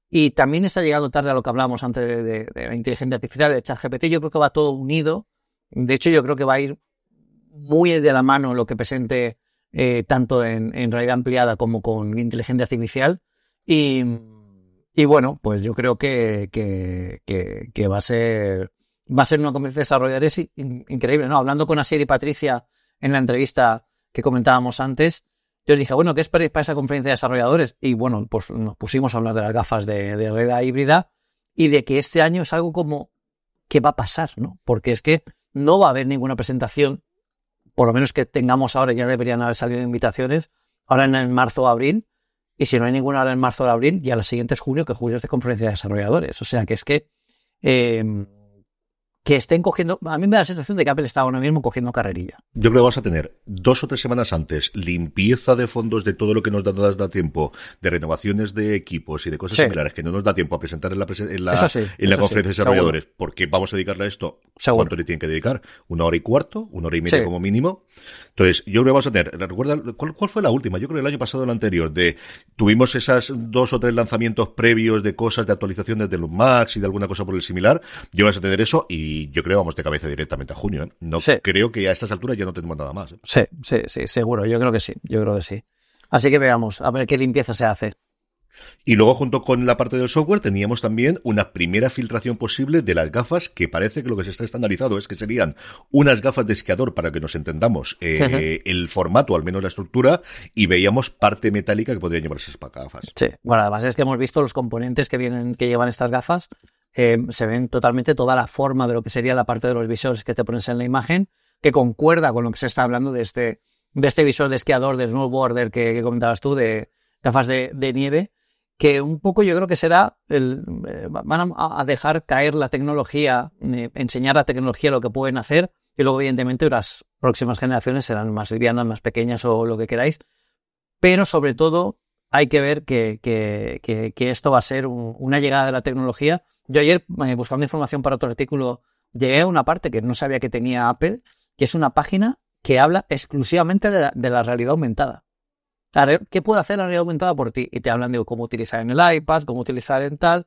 y también está llegando tarde a lo que hablábamos antes de, la inteligencia artificial, de ChatGPT. Yo creo que va todo unido. De hecho, yo creo que va a ir muy de la mano lo que presente eh, tanto en, en realidad ampliada como con inteligencia artificial. Y, y bueno, pues yo creo que, que, va a ser va a ser una conferencia de desarrolladores increíble, ¿no? Hablando con Asier y Patricia en la entrevista que comentábamos antes, yo les dije, bueno, ¿qué esperáis para esa conferencia de desarrolladores? Y bueno, pues nos pusimos a hablar de las gafas de, de realidad híbrida y de que este año es algo como que va a pasar, ¿no? Porque es que no va a haber ninguna presentación, por lo menos que tengamos ahora, ya deberían haber salido invitaciones, ahora en marzo o abril, y si no hay ninguna hora en marzo o abril, ya la siguiente es julio, que julio es de conferencia de desarrolladores. O sea que es que eh, que estén cogiendo. A mí me da la sensación de que Apple está ahora mismo cogiendo carrerilla. Yo creo que vas a tener dos o tres semanas antes limpieza de fondos de todo lo que nos da, nos da tiempo, de renovaciones de equipos y de cosas similares que no nos da tiempo a presentar en la, en la, en la conferencia de desarrolladores, porque vamos a dedicarle a esto. ¿Cuánto le tienen que dedicar? ¿Una hora y cuarto? ¿Una hora y media como mínimo? Entonces, yo creo que vamos a tener. ¿Recuerda cuál, cuál fue la última? Yo creo que el año pasado el anterior, de tuvimos esas dos o tres lanzamientos previos de cosas de actualizaciones de los Max y de alguna cosa por el similar. Yo vas a tener eso y yo creo vamos de cabeza directamente a junio. ¿eh? No creo que a estas alturas ya no tenemos nada más. ¿eh? Sí, sí, sí, seguro. Yo creo que sí. Yo creo que sí. Así que veamos, a ver qué limpieza se hace. Y luego, junto con la parte del software, teníamos también una primera filtración posible de las gafas, que parece que lo que se está estandarizado es que serían unas gafas de esquiador, para que nos entendamos eh, el formato, al menos la estructura, y veíamos parte metálica que podrían llevarse esas gafas. Sí, bueno, además es que hemos visto los componentes que vienen, que llevan estas gafas, eh, se ven totalmente toda la forma de lo que sería la parte de los visores que te pones en la imagen, que concuerda con lo que se está hablando de este, de este visor de esquiador, de snowboarder que, que comentabas tú, de gafas de, nieve, que un poco yo creo que será el, eh, van a dejar caer la tecnología, eh, enseñar la tecnología lo que pueden hacer, y luego evidentemente las próximas generaciones serán más livianas, más pequeñas o lo que queráis, pero sobre todo hay que ver que, que, que, esto va a ser una llegada de la tecnología yo ayer, eh, buscando información para otro artículo, llegué a una parte que no sabía que tenía Apple, que es una página que habla exclusivamente de la, realidad aumentada. ¿Qué puede hacer la realidad aumentada por ti? Y te hablan de cómo utilizar en el iPad, cómo utilizar en tal,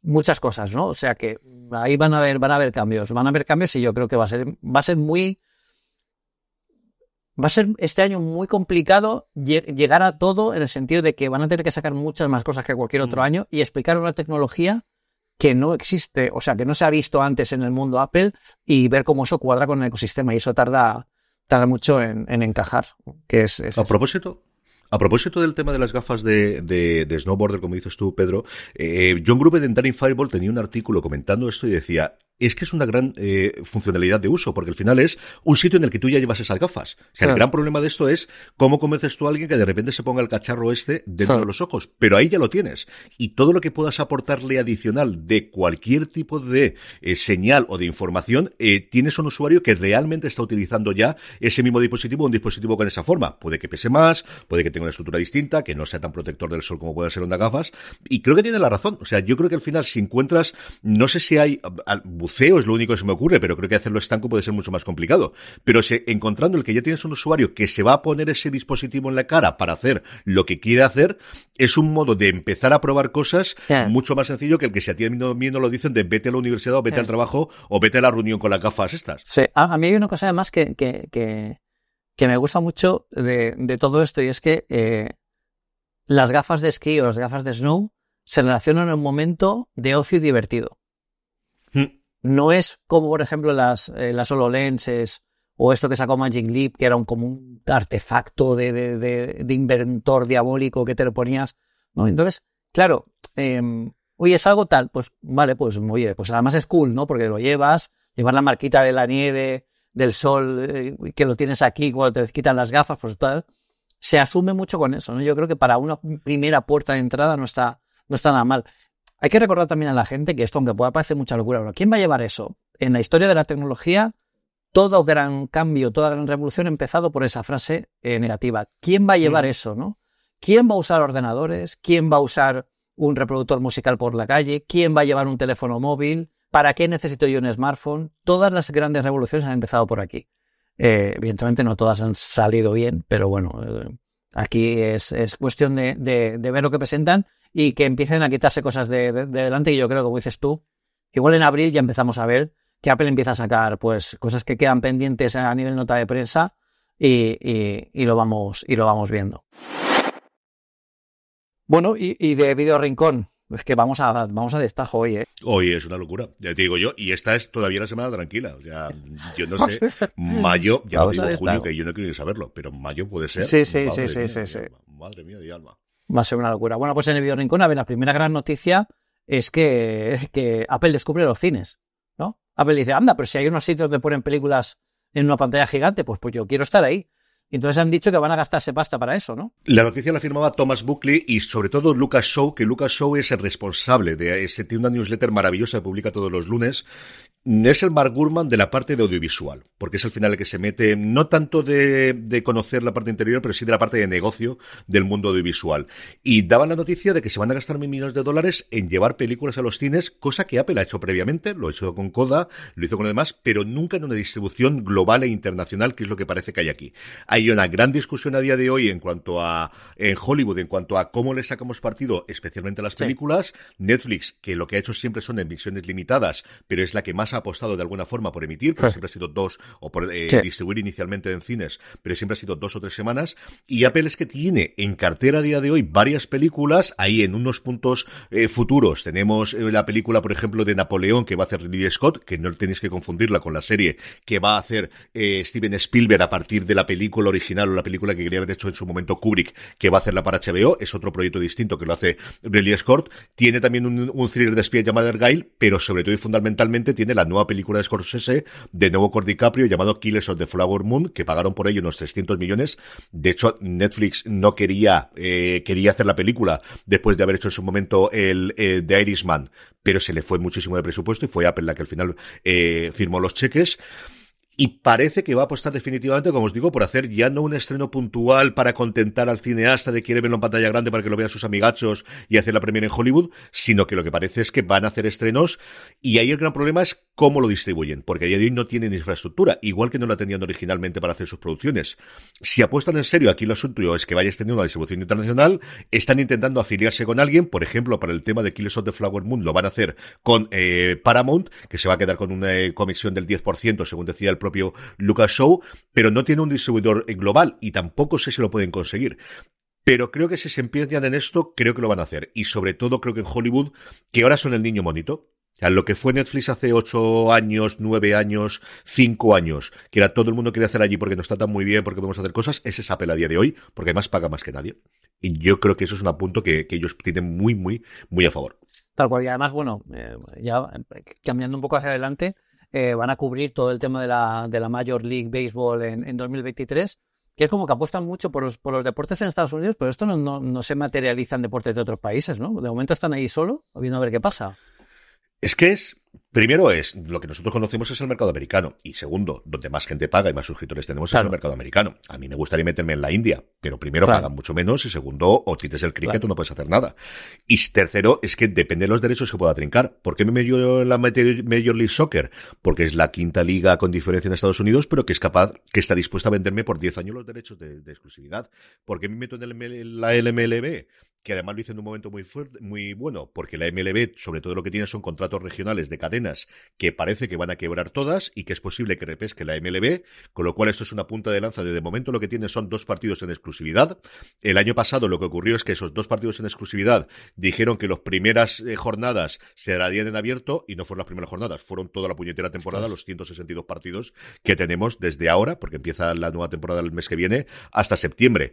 muchas cosas, ¿no? O sea que ahí van a haber, van a haber cambios, van a haber cambios y yo creo que va a ser, va a ser muy, va a ser este año muy complicado llegar a todo en el sentido de que van a tener que sacar muchas más cosas que cualquier otro mm. año y explicar una tecnología que no existe, o sea, que no se ha visto antes en el mundo Apple y ver cómo eso cuadra con el ecosistema y eso tarda, tarda mucho en, encajar. Que es, a propósito, a propósito del tema de las gafas de, de, snowboarder, como dices tú, Pedro, eh, John Gruber en Daring Fireball tenía un artículo comentando esto y decía, es que es una gran eh, funcionalidad de uso, porque al final es un sitio en el que tú ya llevas esas gafas. O sea, el gran problema de esto es cómo convences tú a alguien que de repente se ponga el cacharro este dentro de los ojos. Pero ahí ya lo tienes. Y todo lo que puedas aportarle adicional de cualquier tipo de eh, señal o de información, eh, tienes un usuario que realmente está utilizando ya ese mismo dispositivo, un dispositivo con esa forma. Puede que pese más, puede que tenga una estructura distinta, que no sea tan protector del sol como puede ser una gafas. Y creo que tiene la razón. O sea, yo creo que al final si encuentras, no sé si hay buceo es lo único que se me ocurre, pero creo que hacerlo estanco puede ser mucho más complicado. Pero si, encontrando el que ya tienes un usuario que se va a poner ese dispositivo en la cara para hacer lo que quiere hacer, es un modo de empezar a probar cosas mucho más sencillo que el que si a ti mismo lo dicen de vete a la universidad o vete al trabajo o vete a la reunión con las gafas estas. Sí, a, mí hay una cosa además que, que, que, me gusta mucho de, de, todo esto y es que eh, las gafas de esquí o las gafas de snow se relacionan en un momento de ocio divertido. No es como, por ejemplo, las, eh, las o esto que sacó Magic Leap, que era un, como un artefacto de, de, de, inventor diabólico que te lo ponías. ¿no? Entonces, claro, eh, oye, es algo tal, pues vale, pues oye, pues además es cool, ¿no? Porque lo llevas, llevar la marquita de la nieve, del sol, eh, que lo tienes aquí cuando te quitan las gafas, pues tal. Se asume mucho con eso, ¿no? Yo creo que para una primera puerta de entrada no está, no está nada mal. Hay que recordar también a la gente que esto, aunque pueda parecer mucha locura, pero ¿quién va a llevar eso? En la historia de la tecnología, todo gran cambio, toda gran revolución ha empezado por esa frase eh, negativa. ¿Quién va a llevar eso, no? ¿Quién va a usar ordenadores? ¿Quién va a usar un reproductor musical por la calle? ¿Quién va a llevar un teléfono móvil? ¿Para qué necesito yo un smartphone? Todas las grandes revoluciones han empezado por aquí. Eh, evidentemente no todas han salido bien, pero bueno, eh, aquí es, cuestión de, ver lo que presentan y que empiecen a quitarse cosas de, delante. Y yo creo que, como dices tú, igual en abril ya empezamos a ver que Apple empieza a sacar pues cosas que quedan pendientes a nivel nota de prensa y, y, lo, vamos, y lo vamos viendo. Bueno, y, de Video Rincón, es que vamos a, vamos a destajo hoy, ¿eh? Hoy es una locura, ya te digo yo, y esta es todavía la semana tranquila. O sea, yo no sé, mayo, ya no digo junio, que yo no quiero saberlo, pero mayo puede ser. Sí, sí, sí, sí, sí. Madre mía de alma. Va a ser una locura. Bueno, pues en el video rincón, a ver, la primera gran noticia es que, que Apple descubre los cines, ¿no? Apple dice, anda, pero si hay unos sitios donde ponen películas en una pantalla gigante, pues, pues yo quiero estar ahí. Entonces han dicho que van a gastarse pasta para eso, ¿no? La noticia la firmaba Thomas Buckley y sobre todo Lucas Shaw, que Lucas Shaw es el responsable de ese, tiene una newsletter maravillosa que publica todos los lunes es el Mark Gurman de la parte de audiovisual, porque es al final el que se mete, no tanto de, de, conocer la parte interior, pero sí de la parte de negocio del mundo audiovisual. Y daban la noticia de que se van a gastar mil millones de dólares en llevar películas a los cines, cosa que Apple ha hecho previamente, lo ha hecho con Coda, lo hizo con lo demás, pero nunca en una distribución global e internacional, que es lo que parece que hay aquí. Hay una gran discusión a día de hoy en cuanto a, en Hollywood, en cuanto a cómo le sacamos partido, especialmente a las películas. Netflix, que lo que ha hecho siempre son emisiones limitadas, pero es la que más ha apostado de alguna forma por emitir, porque siempre ha sido dos, o por eh, distribuir inicialmente en cines, pero siempre ha sido dos o tres semanas. Y Apple es que tiene en cartera a día de hoy varias películas, ahí en unos puntos eh, futuros. Tenemos eh, la película, por ejemplo, de Napoleón que va a hacer Ridley Scott, que no tenéis que confundirla con la serie que va a hacer Steven Spielberg a partir de la película original o la película que quería haber hecho en su momento Kubrick, que va a hacerla para HBO. Es otro proyecto distinto que lo hace Ridley Scott. Tiene también un, un thriller de espía llamado Argyle, pero sobre todo y fundamentalmente tiene la nueva película de Scorsese de nuevo con DiCaprio llamado Killers of the Flower Moon, que pagaron por ello unos 300 millones. De hecho, Netflix no quería, eh, quería hacer la película después de haber hecho en su momento el eh, The Irishman, pero se le fue muchísimo de presupuesto y fue Apple la que al final eh, firmó los cheques y parece que va a apostar definitivamente, como os digo, por hacer ya no un estreno puntual para contentar al cineasta de quiere verlo en pantalla grande para que lo vean sus amigachos y hacer la premiere en Hollywood, sino que lo que parece es que van a hacer estrenos y ahí el gran problema es cómo lo distribuyen, porque a día de hoy no tienen infraestructura, igual que no la tenían originalmente para hacer sus producciones. Si apuestan en serio, aquí lo asunto es que vayas teniendo una distribución internacional, están intentando afiliarse con alguien, por ejemplo, para el tema de Killers of the Flower Moon lo van a hacer con eh, Paramount, que se va a quedar con una eh, comisión del 10%, según decía el propio Lucas Show, pero no tiene un distribuidor global y tampoco sé si lo pueden conseguir. Pero creo que si se empeñan en esto, creo que lo van a hacer. Y sobre todo creo que en Hollywood, que ahora son el niño monito, a lo que fue Netflix hace ocho años, nueve años, cinco años, que era todo el mundo quiere hacer allí porque nos tratan muy bien, porque podemos hacer cosas, ese es Apple a día de hoy, porque además paga más que nadie. Y yo creo que eso es un punto que, ellos tienen muy, muy, muy a favor. Tal cual, y además, bueno, eh, ya cambiando un poco hacia adelante, eh, van a cubrir todo el tema de la, de la Major League Baseball en, en 2023 que es como que apuestan mucho por los, por los deportes en Estados Unidos, pero esto no, no, no se materializa en deportes de otros países, ¿no? De momento están ahí solo, viendo a ver qué pasa. Es que es Primero es, lo que nosotros conocemos es el mercado americano. Y segundo, donde más gente paga y más suscriptores tenemos es el mercado americano. A mí me gustaría meterme en la India, pero primero pagan mucho menos y segundo, o tienes el cricket o no puedes hacer nada. Y tercero, es que depende de los derechos que pueda trincar. ¿Por qué me meto en la Major League Soccer? Porque es la quinta liga con diferencia en Estados Unidos, pero que es capaz, que está dispuesta a venderme por 10 años los derechos de, exclusividad. ¿Por qué me meto en la LMLB? Que además lo hizo en un momento muy fuerte, muy bueno, porque la MLB, sobre todo lo que tiene son contratos regionales de cadenas que parece que van a quebrar todas y que es posible que repesque la MLB, con lo cual esto es una punta de lanza de de momento lo que tiene son dos partidos en exclusividad. El año pasado lo que ocurrió es que esos dos partidos en exclusividad dijeron que las primeras eh, jornadas se harían en abierto y no fueron las primeras jornadas, fueron toda la puñetera temporada, los 162 partidos que tenemos desde ahora, porque empieza la nueva temporada el mes que viene, hasta septiembre.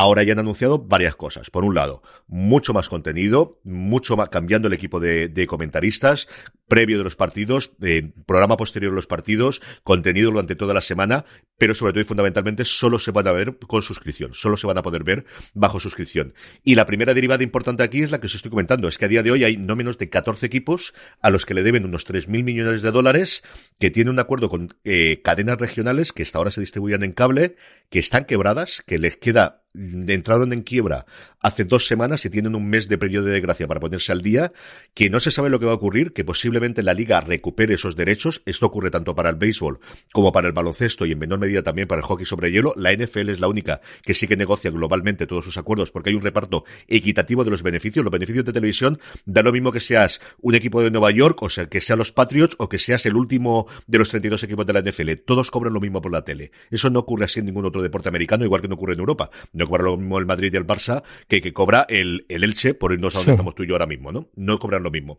Ahora ya han anunciado varias cosas. Por un lado, mucho más contenido, mucho más cambiando el equipo de, comentaristas, previo de los partidos, eh, programa posterior de los partidos, contenido durante toda la semana, pero sobre todo y fundamentalmente solo se van a ver con suscripción, solo se van a poder ver bajo suscripción. Y la primera derivada importante aquí es la que os estoy comentando, es que a día de hoy hay no menos de 14 equipos a los que le deben unos 3.000 millones de dólares, que tienen un acuerdo con eh, cadenas regionales que hasta ahora se distribuían en cable, que están quebradas, que les queda entraron en quiebra hace dos semanas y tienen un mes de periodo de gracia para ponerse al día, que no se sabe lo que va a ocurrir, que posiblemente la liga recupere esos derechos. Esto ocurre tanto para el béisbol como para el baloncesto y en menor medida también para el hockey sobre hielo. La NFL es la única que sí que negocia globalmente todos sus acuerdos porque hay un reparto equitativo de los beneficios. Los beneficios de televisión da lo mismo que seas un equipo de Nueva York, o sea, que sean los Patriots o que seas el último de los 32 equipos de la NFL. Todos cobran lo mismo por la tele. Eso no ocurre así en ningún otro deporte americano, igual que no ocurre en Europa. No ocurre lo mismo el Madrid y el Barça que, que cobra el, el Elche por irnos a donde estamos tú y yo ahora mismo, ¿no? No cobran lo mismo.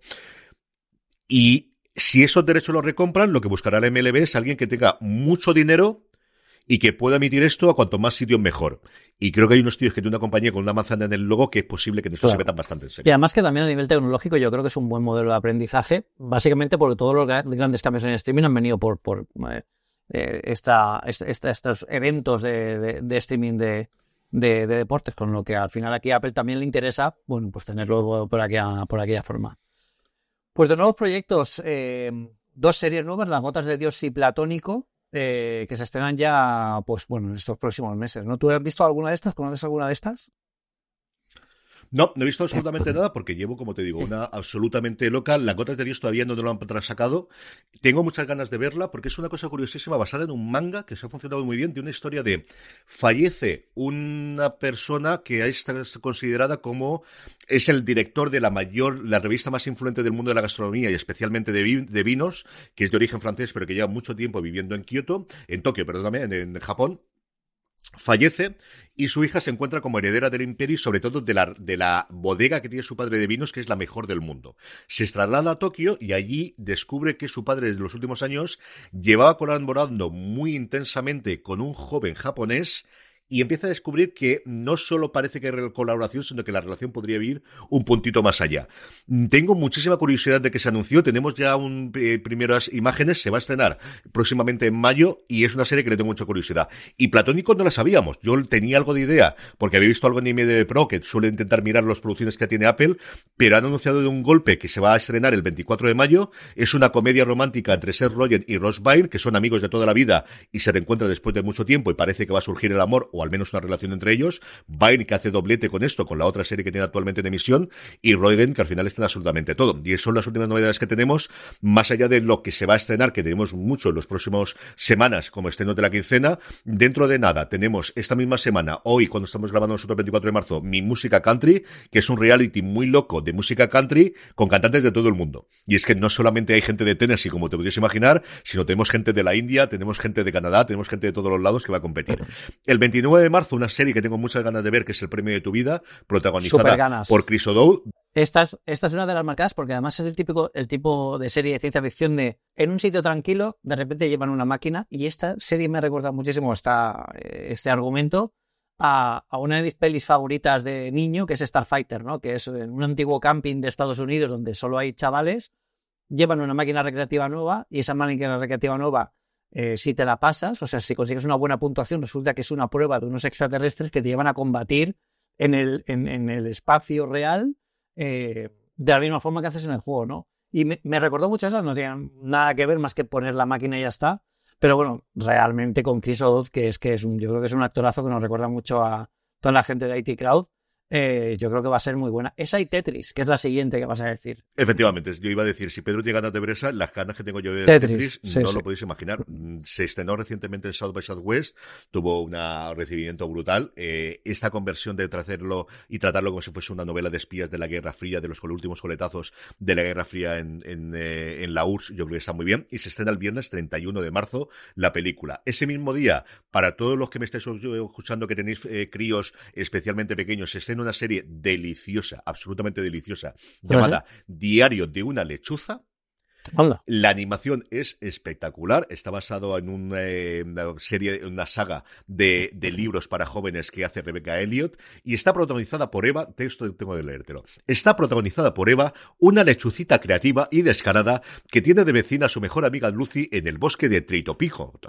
Y si esos derechos los recompran, lo que buscará la MLB es alguien que tenga mucho dinero y que pueda emitir esto a cuanto más sitios mejor. Y creo que hay unos tíos que tienen una compañía con una manzana en el logo que es posible que en esto se metan bastante en serio. Y además que también a nivel tecnológico yo creo que es un buen modelo de aprendizaje, básicamente porque todos los grandes cambios en streaming han venido por, por eh, eh, esta, estos eventos de streaming de, de, deportes, con lo que al final aquí a Apple también le interesa, bueno, pues tenerlo por aquella, por aquella forma. Pues de nuevos proyectos, eh, dos series nuevas, Las Gotas de Dios y Platónico, eh, que se estrenan ya, pues bueno, en estos próximos meses, ¿no? ¿Tú has visto alguna de estas? ¿Conoces alguna de estas? No, no he visto absolutamente nada porque llevo, como te digo, una absolutamente loca. Las gotas de Dios todavía no lo han sacado. Tengo muchas ganas de verla porque es una cosa curiosísima basada en un manga que se ha funcionado muy bien, de una historia de fallece una persona que está considerada como es el director de la mayor, la revista más influente del mundo de la gastronomía y especialmente de, vinos, que es de origen francés pero que lleva mucho tiempo viviendo en Kioto, en Tokio, perdóname, en Japón fallece y su hija se encuentra como heredera del imperio y sobre todo de la, de la bodega que tiene su padre de vinos, que es la mejor del mundo. Se traslada a Tokio y allí descubre que su padre desde los últimos años llevaba colaborando muy intensamente con un joven japonés y empieza a descubrir que no solo parece que hay colaboración, sino que la relación podría ir un puntito más allá. Tengo muchísima curiosidad de que se anunció, tenemos ya un, eh, primeras imágenes, se va a estrenar próximamente en mayo y es una serie que le tengo mucha curiosidad. Y Platónico no la sabíamos, yo tenía algo de idea, porque había visto algo en IMDb Pro que suele intentar mirar las producciones que tiene Apple, pero han anunciado de un golpe que se va a estrenar el 24 de mayo, es una comedia romántica entre Seth Rogen y Ross Byrne, que son amigos de toda la vida y se reencuentran después de mucho tiempo y parece que va a surgir el amor o al menos una relación entre ellos, Vine que hace doblete con esto, con la otra serie que tiene actualmente en emisión, y Roigen que al final está en absolutamente todo. Y son las últimas novedades que tenemos, más allá de lo que se va a estrenar, que tenemos mucho en los próximos semanas como estreno de la quincena. Dentro de nada, tenemos esta misma semana, hoy cuando estamos grabando nosotros el 24 de marzo, Mi Música Country, que es un reality muy loco de música country con cantantes de todo el mundo. Y es que no solamente hay gente de Tennessee, como te podrías imaginar, sino tenemos gente de la India, tenemos gente de Canadá, tenemos gente de todos los lados que va a competir. El 29 de marzo, una serie que tengo muchas ganas de ver, que es El Premio de tu Vida, protagonizada por Chris O'Dowd. Esta es, esta es una de las marcadas porque además es el típico, el tipo de serie de ciencia ficción de en un sitio tranquilo, de repente llevan una máquina y esta serie me recuerda muchísimo esta, este argumento a, una de mis pelis favoritas de niño, que es Starfighter, ¿no? Que es en un antiguo camping de Estados Unidos donde solo hay chavales, llevan una máquina recreativa nueva y esa máquina recreativa nueva, eh, si te la pasas, o sea, si consigues una buena puntuación, resulta que es una prueba de unos extraterrestres que te llevan a combatir en el, en, el espacio real eh, de la misma forma que haces en el juego, ¿no? Y me, recordó mucho esas, no tienen nada que ver más que poner la máquina y ya está. Pero bueno, realmente con Chris O'Dowd, que es que es un, yo creo que es un actorazo que nos recuerda mucho a toda la gente de IT Crowd, eh, yo creo que va a ser muy buena. Esa y Tetris, que es la siguiente que vas a decir. Efectivamente, yo iba a decir, si Pedro tiene ganas de ver esa, las ganas que tengo yo de Tetris, no lo podéis imaginar. Mm, se estrenó recientemente en South by Southwest, tuvo un recibimiento brutal. Eh, esta conversión de traerlo y tratarlo como si fuese una novela de espías de la Guerra Fría, de los últimos coletazos de la Guerra Fría en, en, eh, en la URSS, yo creo que está muy bien. Y se estrena el viernes 31 de marzo la película. Ese mismo día, para todos los que me estáis escuchando que tenéis críos especialmente pequeños, se estrena una serie deliciosa, absolutamente deliciosa, llamada Diario de una lechuza. La animación es espectacular. Está basado en una, eh, serie, una saga de, libros para jóvenes que hace Rebecca Elliott y está protagonizada por Eva. Texto tengo de leértelo. Está protagonizada por Eva, una lechucita creativa y descarada que tiene de vecina a su mejor amiga Lucy en el bosque de Tritopijo.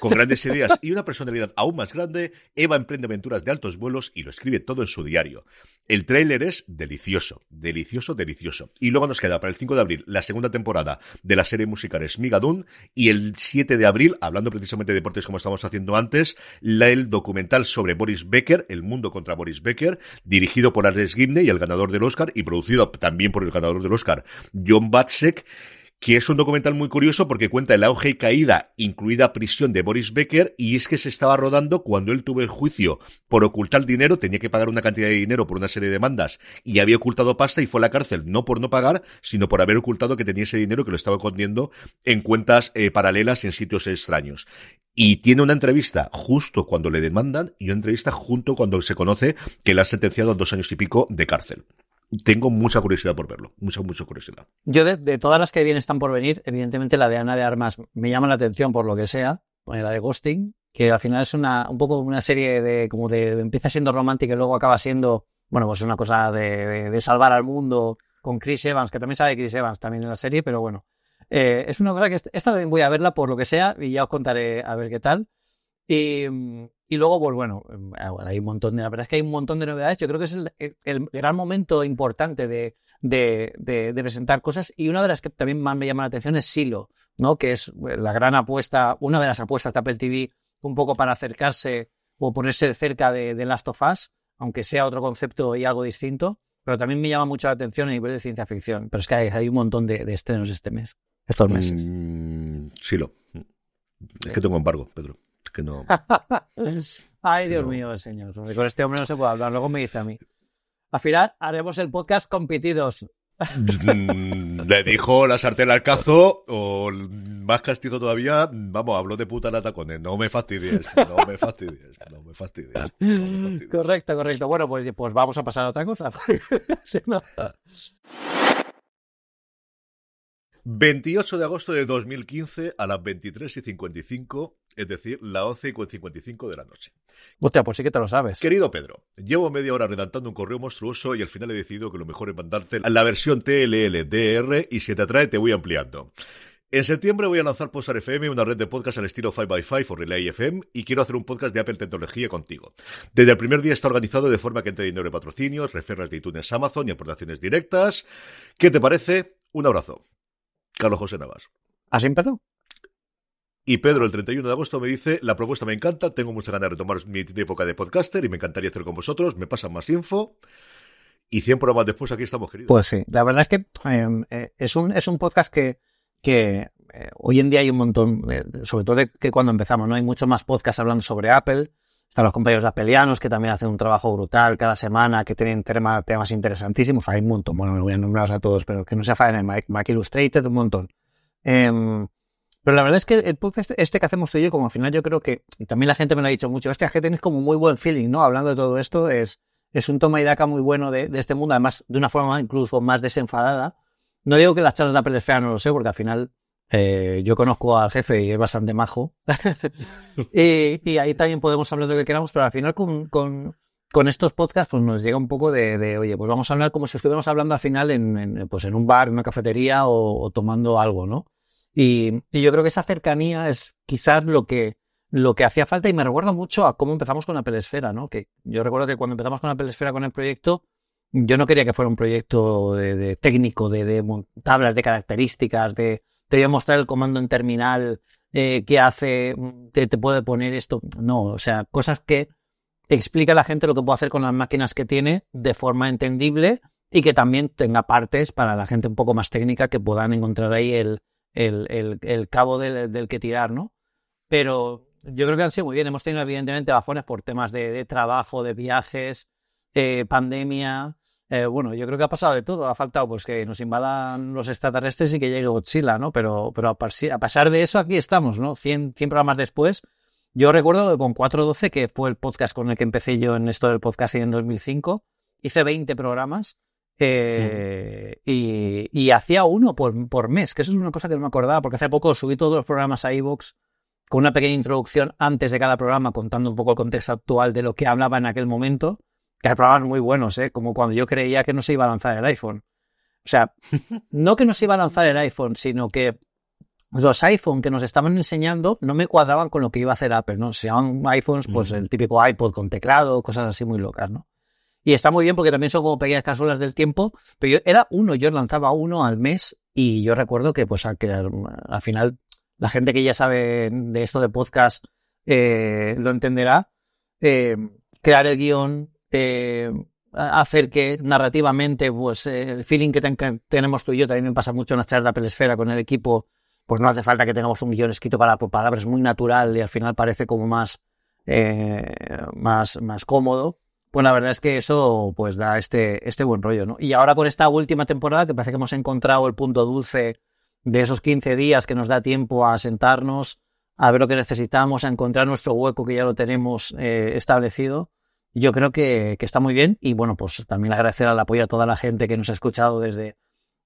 Con grandes ideas y una personalidad aún más grande, Eva emprende aventuras de altos vuelos y lo escribe todo en su diario. El tráiler es delicioso, delicioso, delicioso. Y luego nos queda para el 5 de abril la segunda temporada de la serie musical Smigadun y el 7 de abril, hablando precisamente de deportes como estamos haciendo antes, la, el documental sobre Boris Becker, El mundo contra Boris Becker, dirigido por Alex Gibney, el ganador del Oscar, y producido también por el ganador del Oscar, John Batsek, que es un documental muy curioso porque cuenta el auge y caída, incluida prisión de Boris Becker, y es que se estaba rodando cuando él tuvo el juicio por ocultar dinero, tenía que pagar una cantidad de dinero por una serie de demandas, y había ocultado pasta y fue a la cárcel, no por no pagar, sino por haber ocultado que tenía ese dinero que lo estaba escondiendo en cuentas eh, paralelas en sitios extraños. Y tiene una entrevista justo cuando le demandan y una entrevista junto cuando se conoce que le han sentenciado a dos años y pico de cárcel tengo mucha curiosidad por verlo, mucha, mucha curiosidad. Yo de, todas las que bien están por venir, evidentemente la de Ana de Armas me llama la atención por lo que sea, la de Ghosting, que al final es una, un poco una serie de, como de, empieza siendo romántica y luego acaba siendo, bueno, pues una cosa de, de, salvar al mundo con Chris Evans, que también sabe Chris Evans también en la serie, pero bueno, eh, es una cosa que esta también voy a verla por lo que sea y ya os contaré a ver qué tal. Y, y luego, pues bueno, hay un montón de, la verdad es que hay un montón de novedades. Yo creo que es el, gran momento importante de, de, presentar cosas. Y una de las que también más me llama la atención es Silo, ¿no? Que es eh, la gran apuesta, una de las apuestas de Apple TV, un poco para acercarse o ponerse cerca de, de Last of Us, aunque sea otro concepto y algo distinto. Pero también me llama mucho la atención a nivel de ciencia ficción. Pero es que hay, un montón de, estrenos este mes, estos meses. Mm, Silo. Es que tengo embargo, Pedro que no. Ay, Dios mío, señor. Con este hombre no se puede hablar. Luego me dice a mí. Al final haremos el podcast competidos. Mm, le dijo la sartén al cazo, o más castigo todavía, vamos, hablo de puta lata con él. No me fastidies, no me fastidies, no me fastidies. Correcto, correcto. Bueno, pues, pues vamos a pasar a otra cosa. 28 de agosto de 2015 a las 23 y 55, es decir, las 11 y 55 de la noche. Hostia, pues sí que te lo sabes. Querido Pedro, llevo media hora redactando un correo monstruoso y al final he decidido que lo mejor es mandarte la versión TLLDR y si te atrae te voy ampliando. En septiembre voy a lanzar Posar FM, una red de podcast al estilo 5x5 o Relay FM, y quiero hacer un podcast de Apple Tecnología contigo. Desde el primer día está organizado de forma que entre dinero de patrocinios, referras de iTunes Amazon y aportaciones directas. ¿Qué te parece? Un abrazo. Carlos José Navas. ¿Así empezó? Y Pedro, el 31 de agosto, me dice, la propuesta me encanta, tengo mucha ganas de retomar mi época de podcaster y me encantaría hacer con vosotros, me pasan más info. Y 100 programas después aquí estamos, queridos. Pues sí, la verdad es que em, eh, es, un, es un podcast que, que eh, hoy en día hay un montón, sobre todo que cuando empezamos, ¿no? Hay muchos más podcasts hablando sobre Apple. Están los compañeros de Apelianos que también hacen un trabajo brutal cada semana, que tienen temas, temas interesantísimos. Hay un montón, bueno, no voy a nombrarlos a todos, pero que no se fallen en Mac, Illustrated, un montón. Em, pero la verdad es que el podcast este que hacemos tú y yo, como al final yo creo que, y también la gente me lo ha dicho mucho, este es que tenéis como muy buen feeling, ¿no? Hablando de todo esto, es, es un toma y daca muy bueno de, este mundo, además de una forma incluso más desenfadada. No digo que las charlas de Apple no lo sé, porque al final eh, yo conozco al jefe y es bastante majo. y, ahí también podemos hablar de lo que queramos, pero al final con, con, con estos podcasts pues nos llega un poco de, oye, pues vamos a hablar como si estuviéramos hablando al final en, pues en un bar, en una cafetería o, tomando algo, ¿no? Y, y, yo creo que esa cercanía es quizás lo que, lo que hacía falta y me recuerda mucho a cómo empezamos con Apple Esfera, ¿no? Que yo recuerdo que cuando empezamos con Apple Esfera con el proyecto, yo no quería que fuera un proyecto de, técnico, de, de, tablas de características, de te voy a mostrar el comando en terminal eh, que hace, que te puede poner esto. No, o sea, cosas que explica a la gente lo que puede hacer con las máquinas que tiene de forma entendible y que también tenga partes para la gente un poco más técnica que puedan encontrar ahí el, el, el, cabo del, del, que tirar, ¿no? Pero yo creo que han sido muy bien. Hemos tenido, evidentemente, bajones por temas de, trabajo, de viajes, pandemia. Eh, bueno, yo creo que ha pasado de todo. Ha faltado pues que nos invadan los extraterrestres y que llegue Godzilla, ¿no? Pero, pero a, pasar de eso, aquí estamos, ¿no? 100, 100 programas después. Yo recuerdo que con 412, que fue el podcast con el que empecé yo en esto del podcasting en 2005, hice 20 programas. Eh, y, y, hacía uno por, por mes, que eso es una cosa que no me acordaba, porque hace poco subí todos los programas a iVoox con una pequeña introducción antes de cada programa, contando un poco el contexto actual de lo que hablaba en aquel momento, que hay programas muy buenos, ¿eh? como cuando yo creía que no se iba a lanzar el iPhone. O sea, no que no se iba a lanzar el iPhone, sino que los iPhone que nos estaban enseñando no me cuadraban con lo que iba a hacer Apple, ¿no? Se llaman iPhones, pues el típico iPod con teclado, cosas así muy locas, ¿no? Y está muy bien porque también son como pequeñas cápsulas del tiempo, pero yo era uno, yo lanzaba uno al mes y yo recuerdo que pues al, al final la gente que ya sabe de esto de podcast eh, lo entenderá, eh, crear el guion, eh, hacer que narrativamente, pues el feeling que tenemos tú y yo también me pasa mucho en las charlas de con el equipo, pues no hace falta que tengamos un guion escrito para palabras, es muy natural y al final parece como más, más, más cómodo. Pues la verdad es que eso pues da este, este buen rollo, ¿no? Y ahora con esta última temporada, que parece que hemos encontrado el punto dulce de esos 15 días que nos da tiempo a sentarnos, a ver lo que necesitamos, a encontrar nuestro hueco que ya lo tenemos eh, establecido. Yo creo que, que, está muy bien y bueno, pues también agradecer al apoyo a toda la gente que nos ha escuchado desde,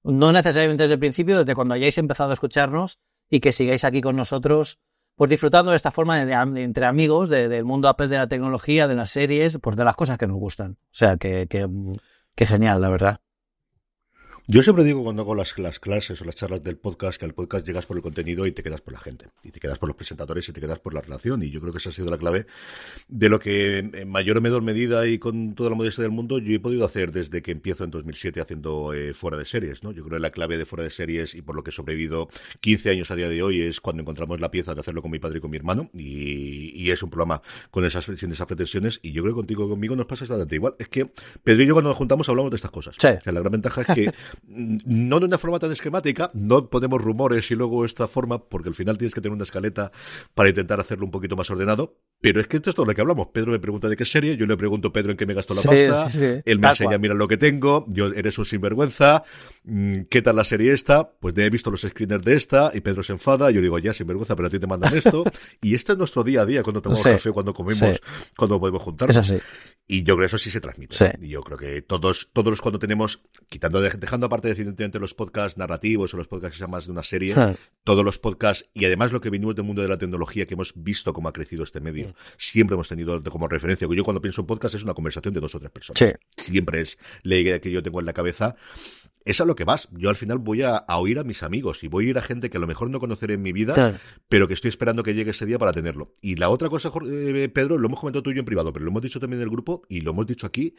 no necesariamente desde el principio, desde cuando hayáis empezado a escucharnos y que sigáis aquí con nosotros, pues disfrutando de esta forma de, entre amigos, del mundo Apple de la tecnología, de las series, pues de las cosas que nos gustan. O sea, que, que, que genial, la verdad. Yo siempre digo cuando hago las, las, clases o las charlas del podcast que al podcast llegas por el contenido y te quedas por la gente. Y te quedas por los presentadores y te quedas por la relación. Y yo creo que esa ha sido la clave de lo que en mayor o menor medida y con toda la modestia del mundo yo he podido hacer desde que empiezo en 2007 haciendo eh, fuera de series. ¿no? Yo creo que la clave de fuera de series y por lo que he sobrevivido 15 años a día de hoy es cuando encontramos la pieza de hacerlo con mi padre y con mi hermano. Y, y es un programa con esas, sin esas pretensiones. Y yo creo que contigo conmigo nos pasa exactamente igual. Es que Pedro y yo cuando nos juntamos hablamos de estas cosas. Sí. la gran ventaja es que no de una forma tan esquemática, no ponemos rumores y luego esta forma, porque al final tienes que tener una escaleta para intentar hacerlo un poquito más ordenado, pero es que esto es todo lo que hablamos. Pedro me pregunta de qué serie, yo le pregunto a Pedro en qué me gasto la pasta, él me enseña, mira lo que tengo, yo eres un sinvergüenza, mm, ¿qué tal la serie esta? Pues he visto los screeners de esta y Pedro se enfada, yo digo, ya sinvergüenza, pero a ti te mandan esto. y este es nuestro día a día, cuando tomamos café, cuando comemos, cuando podemos juntarnos. Y yo creo que eso sí se transmite. Y yo creo que todos, todos cuando tenemos, quitando, dejando aparte evidentemente los podcasts narrativos o los podcasts que sean más de una serie, todos los podcasts y además lo que venimos del mundo de la tecnología que hemos visto cómo ha crecido este medio, siempre hemos tenido como referencia. Yo cuando pienso en podcast es una conversación de dos o tres personas. Siempre es la idea que yo tengo en la cabeza es a lo que vas. Yo al final voy a, oír a mis amigos y voy a ir a gente que a lo mejor no conoceré en mi vida, pero que estoy esperando que llegue ese día para tenerlo. Y la otra cosa, eh, Pedro, lo hemos comentado tú y yo en privado, pero lo hemos dicho también en el grupo y lo hemos dicho aquí,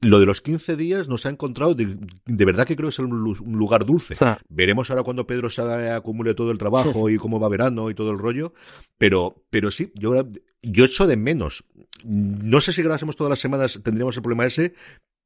lo de los 15 días nos ha encontrado, de, verdad que creo que es un, lugar dulce. Veremos ahora cuando Pedro se acumule todo el trabajo y cómo va verano y todo el rollo, pero, pero sí, yo, yo echo de menos. No sé si grabásemos todas las semanas tendríamos el problema ese,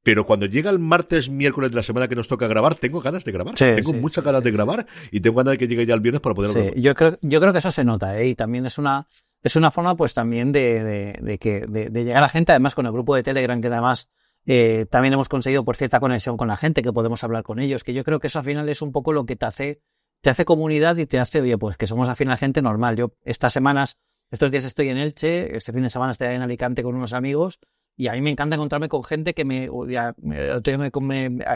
pero cuando llega el martes, miércoles de la semana que nos toca grabar, tengo ganas de grabar. tengo muchas ganas de grabar y tengo ganas de que llegue ya el viernes para poder grabar. Yo creo, yo creo que eso se nota, ¿eh? Y también es una, es una forma, pues también de, de, que, de, llegar a gente, además con el grupo de Telegram, que además eh, también hemos conseguido por cierta conexión con la gente, que podemos hablar con ellos, que yo creo que eso al final es un poco lo que te hace, te hace comunidad y te hace, oye, pues que somos al final gente normal. Yo estas semanas, estos días estoy en Elche, este fin de semana estoy en Alicante con unos amigos y a mí me encanta encontrarme con gente que me. Ya, me,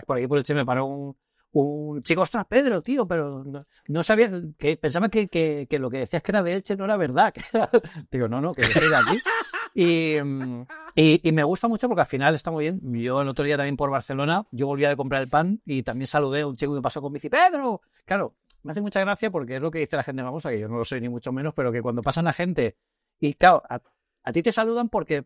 por aquí por el Che me paró un, un chico, ostras, Pedro, tío, pero no, sabía, que pensaba que, que, que, lo que decías que era de Elche no era verdad. Digo, no, no, que soy de aquí. Y, y, y, me gusta mucho porque al final está muy bien. Yo el otro día también por Barcelona, yo volví a comprar el pan y también saludé a un chico que me pasó con bici, Pedro. Claro, me hace mucha gracia porque es lo que dice la gente famosa, que yo no lo soy ni mucho menos, pero que cuando pasan a gente y claro, a, a ti te saludan porque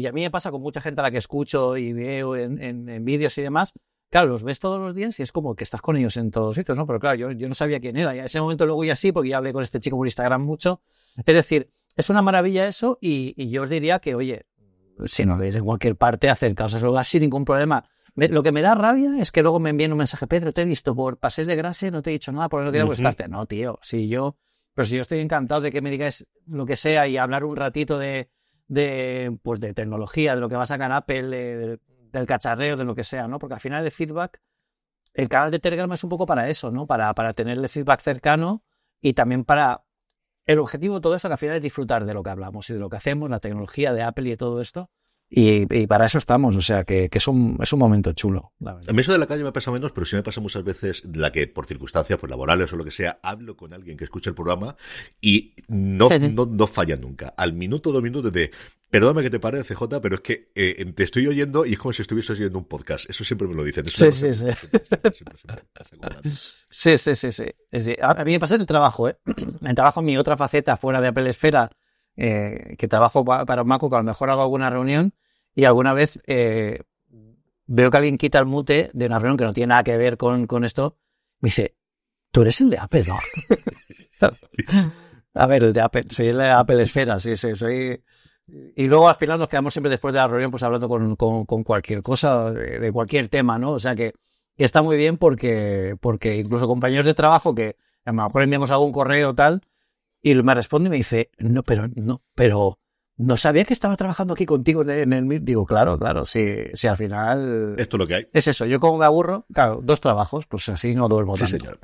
y a mí me pasa con mucha gente a la que escucho y veo en, en, vídeos y demás. Claro, los ves todos los días y es como que estás con ellos en todos sitios, ¿no? Pero claro, yo, yo no sabía quién era. Y en ese momento luego ya sí, porque ya hablé con este chico por Instagram mucho. Es decir, es una maravilla eso y, y yo os diría que, oye, si no veis en cualquier parte, acercaos a ese lugar sin ningún problema. lo que me da rabia es que luego me envíen un mensaje, Pedro, te he visto por pases de grase, no te he dicho nada porque no quiero uh No, tío, si yo, pero si yo estoy encantado de que me digáis lo que sea y hablar un ratito de, de, pues de tecnología, de lo que va a sacar Apple, del cacharreo, de lo que sea, ¿no? Porque al final de feedback, el canal de Telegram es un poco para eso, ¿no? Para, para tenerle feedback cercano y también para... El objetivo de todo esto que al final es disfrutar de lo que hablamos y de lo que hacemos, la tecnología de Apple y todo esto, y, para eso estamos, o sea, que, es, un, es un momento chulo. a mí eso de la calle me pasa menos, pero sí me pasa muchas veces la que por circunstancias pues, laborales o lo que sea, hablo con alguien que escucha el programa y no, no, no falla nunca. Al minuto, dos minutos de, perdóname que te pare, CJ, pero es que eh, te estoy oyendo y es como si estuviese oyendo un podcast. Eso siempre me lo dicen. sí, sí, sí. sí, sí, sí, sí. A mí me pasa en el trabajo, ¿eh? En el trabajo, mi otra faceta fuera de Apple Esfera eh, que trabajo para un Maco, que a lo mejor hago alguna reunión y alguna vez eh, veo que alguien quita el mute de una reunión que no tiene nada que ver con, con esto. Me dice, tú eres el de Apple, ¿no? a ver, el de Apple, soy el de Apple Esfera, sí, sí, soy... Y luego al final nos quedamos siempre después de la reunión pues hablando con, con, cualquier cosa, de, cualquier tema, ¿no? O sea que, está muy bien porque, porque incluso compañeros de trabajo que a lo mejor enviamos algún correo tal, y me responde y me dice, no, pero, no, pero, no sabía que estaba trabajando aquí contigo en el Digo, claro, claro, si, si al final. Esto es lo que hay. Es eso, yo como me aburro, claro, dos trabajos, pues así no duermo sí, Señor.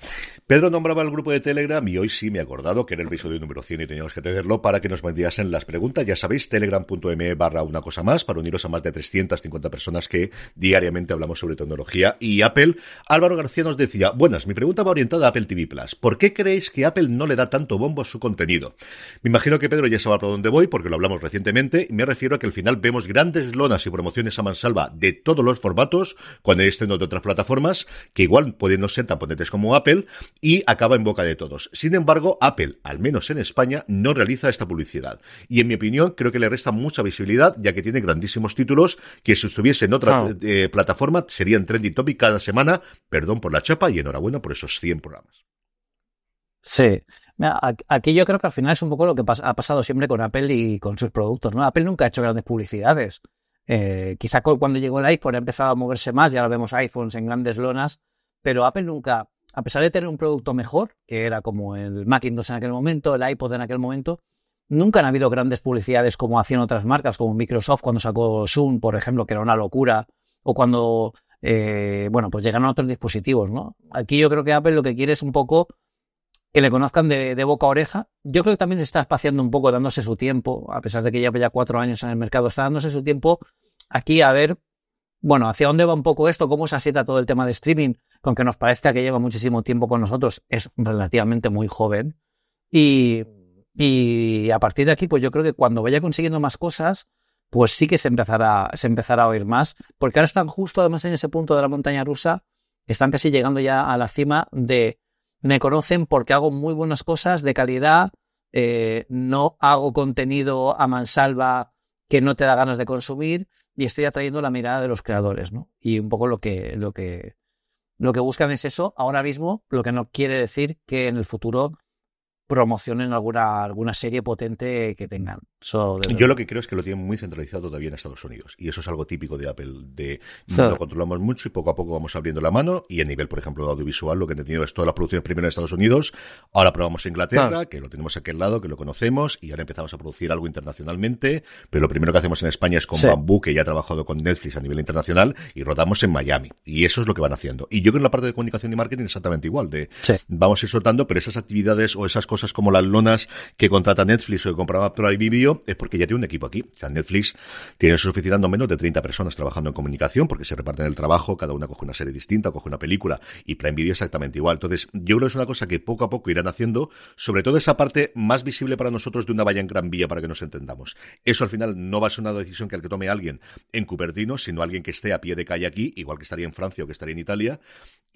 Pedro nombraba el grupo de Telegram y hoy sí me he acordado que era el episodio número 100 y teníamos que tenerlo para que nos enviasen las preguntas. Ya sabéis, telegram.me barra una cosa más para uniros a más de 350 personas que diariamente hablamos sobre tecnología y Apple. Álvaro García nos decía, buenas, mi pregunta va orientada a Apple TV Plus. ¿Por qué creéis que Apple no le da tanto bombo a su contenido? Me imagino que Pedro ya sabe por dónde voy porque lo hablamos recientemente, me refiero a que al final vemos grandes lonas y promociones a mansalva de todos los formatos, cuando hay estreno de otras plataformas, que igual pueden no ser tan potentes como Apple, y acaba en boca de todos. Sin embargo, Apple, al menos en España, no realiza esta publicidad. Y en mi opinión, creo que le resta mucha visibilidad, ya que tiene grandísimos títulos que si estuviese en otra eh, plataforma serían trending topic cada semana. Perdón por la chapa y enhorabuena por esos 100 programas. Sí, Aquí yo creo que al final es un poco lo que ha pasado siempre con Apple y con sus productos. ¿no? Apple nunca ha hecho grandes publicidades. Eh, quizá cuando llegó el iPhone ha empezado a moverse más, ya ahora vemos iPhones en grandes lonas, pero Apple nunca, a pesar de tener un producto mejor, que era como el Macintosh en aquel momento, el iPod en aquel momento, nunca han habido grandes publicidades como hacían otras marcas, como Microsoft cuando sacó Zoom, por ejemplo, que era una locura, o cuando, eh, bueno, pues llegaron otros dispositivos, ¿no? Aquí yo creo que Apple lo que quiere es un poco que le conozcan de, boca a oreja. Yo creo que también se está espaciando un poco, dándose su tiempo, a pesar de que lleva ya cuatro años en el mercado, está dándose su tiempo aquí a ver, bueno, hacia dónde va un poco esto, cómo se asienta todo el tema de streaming, con que nos parezca que lleva muchísimo tiempo con nosotros, es relativamente muy joven. Y, y a partir de aquí, pues yo creo que cuando vaya consiguiendo más cosas, pues sí que se empezará, se empezará a oír más, porque ahora están justo además en ese punto de la montaña rusa, están casi llegando ya a la cima de me conocen porque hago muy buenas cosas de calidad, eh, no hago contenido a mansalva que no te da ganas de consumir y estoy atrayendo la mirada de los creadores, ¿no? Y un poco lo que, lo que, lo que buscan es eso ahora mismo, lo que no quiere decir que en el futuro promocionen alguna, alguna serie potente que tengan. Yo lo que creo es que lo tienen muy centralizado todavía en Estados Unidos. Y eso es algo típico de Apple. De lo controlamos mucho y poco a poco vamos abriendo la mano. Y a nivel, por ejemplo, de audiovisual, lo que he tenido es todas las producciones primero en Estados Unidos. Ahora probamos Inglaterra, que lo tenemos aquí al lado, que lo conocemos. Y ahora empezamos a producir algo internacionalmente. Pero lo primero que hacemos en España es con Bamboo, que ya ha trabajado con Netflix a nivel internacional. Y rodamos en Miami. Y eso es lo que van haciendo. Y yo creo que en la parte de comunicación y marketing exactamente igual. De vamos a ir soltando, pero esas actividades o esas cosas como las lonas que contrata Netflix o que compraba Prime Video es porque ya tiene un equipo aquí. O sea, Netflix tiene en su oficina no menos de 30 personas trabajando en comunicación porque se reparten el trabajo, cada una coge una serie distinta, coge una película y Prime Video exactamente igual. Entonces, yo creo que es una cosa que poco a poco irán haciendo, sobre todo esa parte más visible para nosotros de una valla en Gran Vía para que nos entendamos. Eso al final no va a ser una decisión que al que tome alguien en Cupertino, sino alguien que esté a pie de calle aquí, igual que estaría en Francia o que estaría en Italia,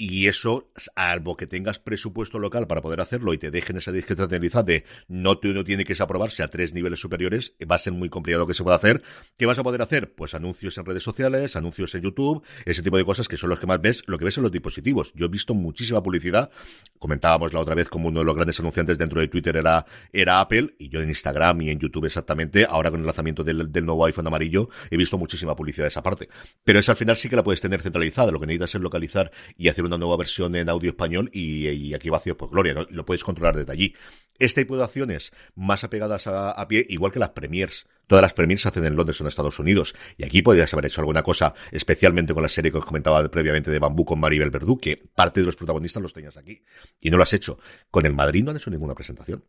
y eso, algo que tengas presupuesto local para poder hacerlo y te dejen esa discrecionalidad de no, no tiene que aprobarse a tres niveles superiores, va a ser muy complicado que se pueda hacer. ¿Qué vas a poder hacer? Pues anuncios en redes sociales, anuncios en YouTube, ese tipo de cosas que son los que más ves, lo que ves en los dispositivos. Yo he visto muchísima publicidad. Comentábamos la otra vez como uno de los grandes anunciantes dentro de Twitter era, era Apple, y yo en Instagram y en YouTube exactamente, ahora con el lanzamiento del, del nuevo iPhone amarillo, he visto muchísima publicidad de esa parte. Pero esa al final sí que la puedes tener centralizada. Lo que necesitas es localizar y hacer una nueva versión en audio español y, aquí vacío por gloria, lo puedes controlar desde allí. Este tipo de acciones más apegadas a, pie, igual que las premiers. Todas las premiers se hacen en Londres o en Estados Unidos. Y aquí podrías haber hecho alguna cosa, especialmente con la serie que os comentaba previamente de Bambú con Maribel Verdú, que parte de los protagonistas los tenías aquí. Y no lo has hecho. Con el Madrid no han hecho ninguna presentación.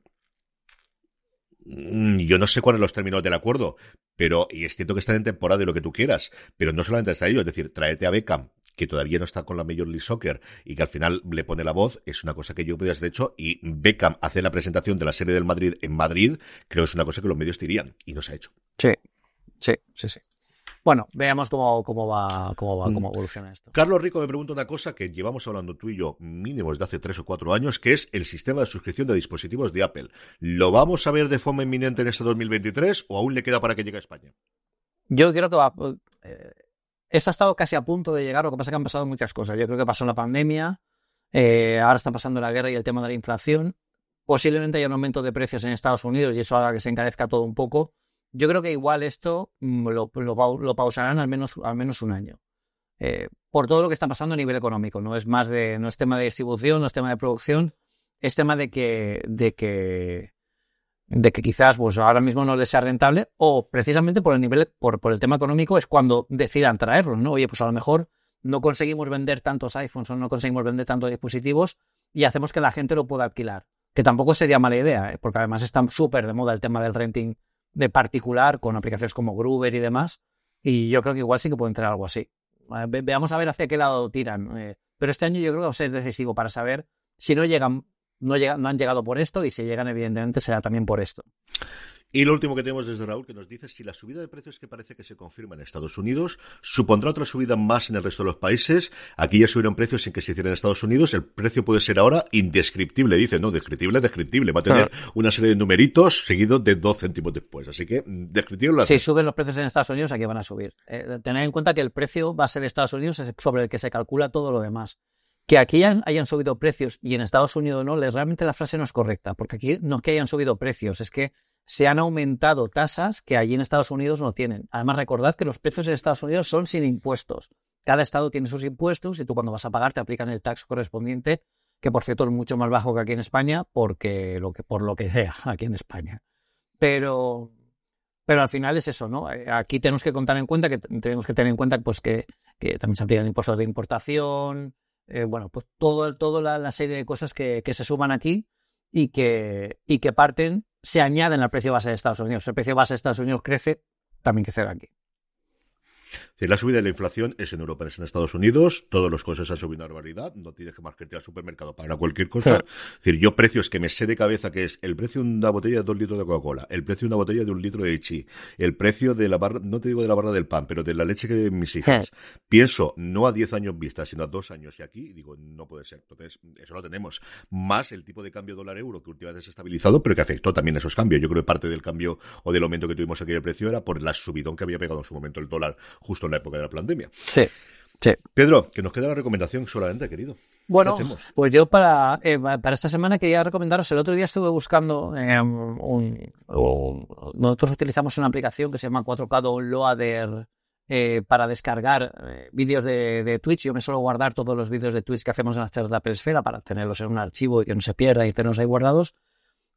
Mm, yo no sé cuáles son los términos del acuerdo, pero, y es cierto que están en temporada y lo que tú quieras, pero no solamente está ello, es decir, traerte a Beckham, que todavía no está con la Major League Soccer y que al final le pone la voz, es una cosa que yo podía haber hecho y Beckham hace la presentación de la serie del Madrid en Madrid, creo que es una cosa que los medios dirían y no se ha hecho. Sí, sí, sí, sí. Bueno, veamos cómo, cómo va, cómo va, cómo mm. evoluciona esto. Carlos Rico me pregunta una cosa que llevamos hablando tú y yo mínimo desde hace tres o cuatro años, que es el sistema de suscripción de dispositivos de Apple. ¿Lo vamos a ver de forma inminente en este 2023 o aún le queda para que llegue a España? Yo creo que va. Eh, esto ha estado casi a punto de llegar, lo que pasa es que han pasado muchas cosas. Yo creo que pasó la pandemia, eh, ahora está pasando la guerra y el tema de la inflación. Posiblemente haya un aumento de precios en Estados Unidos y eso haga que se encarezca todo un poco. Yo creo que igual esto mm, lo, pausarán al menos, al menos un año. Eh, por todo lo que está pasando a nivel económico. No es más de, no es tema de distribución, no es tema de producción, es tema de que, de que de que quizás pues ahora mismo no les sea rentable o precisamente por el nivel, por, por el tema económico es cuando decidan traerlos, ¿no? Oye, pues a lo mejor no conseguimos vender tantos iPhones o no conseguimos vender tantos dispositivos y hacemos que la gente lo pueda alquilar. Que tampoco sería mala idea, ¿eh? porque además está súper de moda el tema del renting de particular con aplicaciones como Groover y demás. Y yo creo que igual sí que puede entrar algo así. veamos a ver hacia qué lado tiran. Eh. pero este año yo creo que va a ser decisivo para saber si no llegan no, no han llegado por esto y si llegan, evidentemente, será también por esto. Y lo último que tenemos desde Raúl que nos dice si la subida de precios que parece que se confirma en Estados Unidos supondrá otra subida más en el resto de los países. Aquí ya subieron precios sin que se hiciera en Estados Unidos. El precio puede ser ahora indescriptible. Dice, no, descriptible, descriptible. Va a tener una serie de numeritos seguidos de dos céntimos después. Así que mm, descriptible. Si suben los precios en Estados Unidos, aquí van a subir. Eh, tened en cuenta que el precio va a ser Estados Unidos sobre el que se calcula todo lo demás. Que aquí hayan, subido precios y en Estados Unidos no, realmente la frase no es correcta, porque aquí no es que hayan subido precios, es que se han aumentado tasas que allí en Estados Unidos no tienen. Además, recordad que los precios en Estados Unidos son sin impuestos. Cada estado tiene sus impuestos y tú cuando vas a pagar te aplican el tax correspondiente, que por cierto es mucho más bajo que aquí en España, porque lo que, por lo que sea aquí en España. Pero, pero al final es eso, ¿no? Aquí tenemos que contar en cuenta que tenemos que tener en cuenta pues que, que también se aplican impuestos de importación, eh, bueno, pues todo, todo la, serie de cosas que, que, se suman aquí y que, y que parten, se añaden al precio base de Estados Unidos. El precio base de Estados Unidos crece, también crecerá aquí la subida de la inflación es en Europa, es en Estados Unidos, todos los costos han subido una barbaridad, no tienes que marketarte al supermercado para cualquier cosa. Es decir, yo precios que me sé de cabeza que es el precio de una botella de dos litros de Coca-Cola, el precio de una botella de un litro de Ichi, el precio de la barra, no te digo de la barra del pan, pero de la leche que beben mis hijas. Pienso, no a 10 años vista, sino a dos años y aquí, digo, no puede ser. Entonces, eso lo tenemos. Más el tipo de cambio dólar-euro que últimamente se ha estabilizado, pero que afectó también esos cambios. Yo creo que parte del cambio o del aumento que tuvimos aquí de precio era por la subidón que había pegado en su momento el dólar justo en la época de la pandemia. Sí, sí. Pedro, que nos queda la recomendación solamente, querido. Bueno, pues yo para, eh, para esta semana quería recomendaros, el otro día estuve buscando em, un, nosotros utilizamos una aplicación que se llama 4K Downloader eh, para descargar eh, vídeos de, Twitch. Yo me suelo guardar todos los vídeos de Twitch que hacemos en las charlas de Apple Esfera para tenerlos en un archivo y que no se pierda y tenerlos ahí guardados.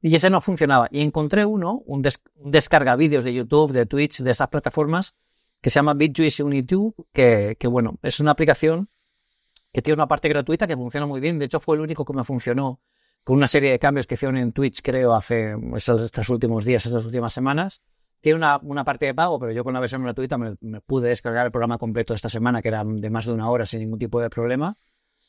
Y ese no funcionaba. Y encontré uno, un, descarga vídeos de YouTube, de Twitch, de esas plataformas, que se llama BitJuice Unity, que, bueno, es una aplicación que tiene una parte gratuita que funciona muy bien. De hecho, fue el único que me funcionó con una serie de cambios que hicieron en Twitch, creo, hace estos, últimos días, estas últimas semanas. Tiene una, una, parte de pago, pero yo con la versión gratuita me, pude descargar el programa completo esta semana, que era de más de una hora sin ningún tipo de problema.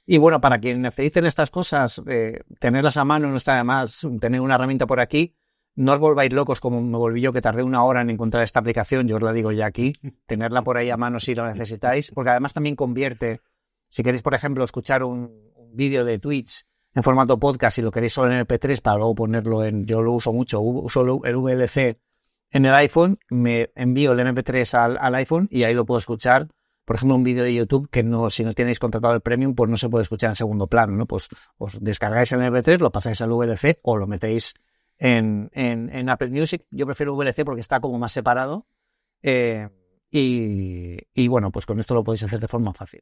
Y bueno, para quienes necesiten estas cosas, eh, tenerlas a mano no está de más, tener una herramienta por aquí. No os volváis locos como me volví yo, que tardé una hora en encontrar esta aplicación, yo os la digo ya aquí. Tenerla por ahí a mano si lo necesitáis, porque además también convierte, si queréis, por ejemplo, escuchar un, vídeo de Twitch en formato podcast y lo queréis solo en MP3 para luego ponerlo en, yo lo uso mucho, uso el VLC en el iPhone, me envío el MP3 al, al iPhone y ahí lo puedo escuchar por ejemplo, un vídeo de YouTube que no, si no tenéis contratado el premium, pues no se puede escuchar en segundo plano, ¿no? Pues os descargáis el MP3, lo pasáis al VLC o lo metéis en, en, Apple Music. Yo prefiero VLC porque está como más separado. Eh, y, y bueno, pues con esto lo podéis hacer de forma fácil.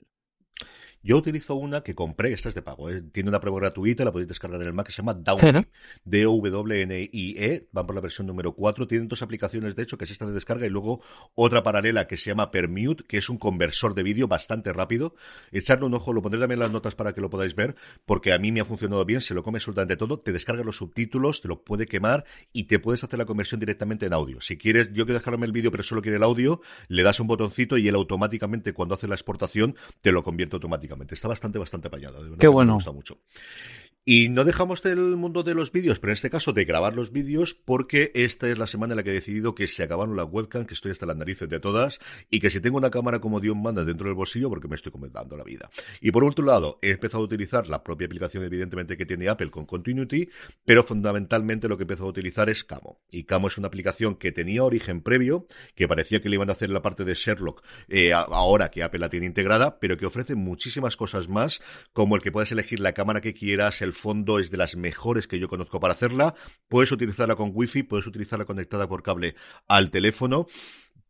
Yo utilizo una que compré, esta es de pago, ¿eh? tiene una prueba gratuita, la podéis descargar en el Mac, que se llama Downie, D-W-N-I-E, van por la versión número 4, tienen dos aplicaciones, de hecho, que es esta de descarga, y luego otra paralela que se llama Permute, que es un conversor de vídeo bastante rápido. Echarle un ojo, lo pondré también en las notas para que lo podáis ver, porque a mí me ha funcionado bien, se lo come absolutamente todo, te descarga los subtítulos, te lo puede quemar y te puedes hacer la conversión directamente en audio. Si quieres, yo quiero descargarme el vídeo, pero solo quiero el audio, le das un botoncito y él automáticamente, cuando hace la exportación, te lo convierte automáticamente. Está bastante, bastante apañada. Qué bueno. Me gusta mucho. Y no dejamos del mundo de los vídeos, pero en este caso de grabar los vídeos, porque esta es la semana en la que he decidido que se acabaron las webcam, que estoy hasta las narices de todas, y que si tengo una cámara como Dios manda dentro del bolsillo, porque me estoy comentando la vida. Y por otro lado, he empezado a utilizar la propia aplicación, evidentemente, que tiene Apple con Continuity, pero fundamentalmente lo que he empezado a utilizar es Camo. Y Camo es una aplicación que tenía origen previo, que parecía que le iban a hacer la parte de Sherlock eh, ahora que Apple la tiene integrada, pero que ofrece muchísimas cosas más, como el que puedes elegir la cámara que quieras, el fondo es de las mejores que yo conozco para hacerla. Puedes utilizarla con wifi, puedes utilizarla conectada por cable al teléfono.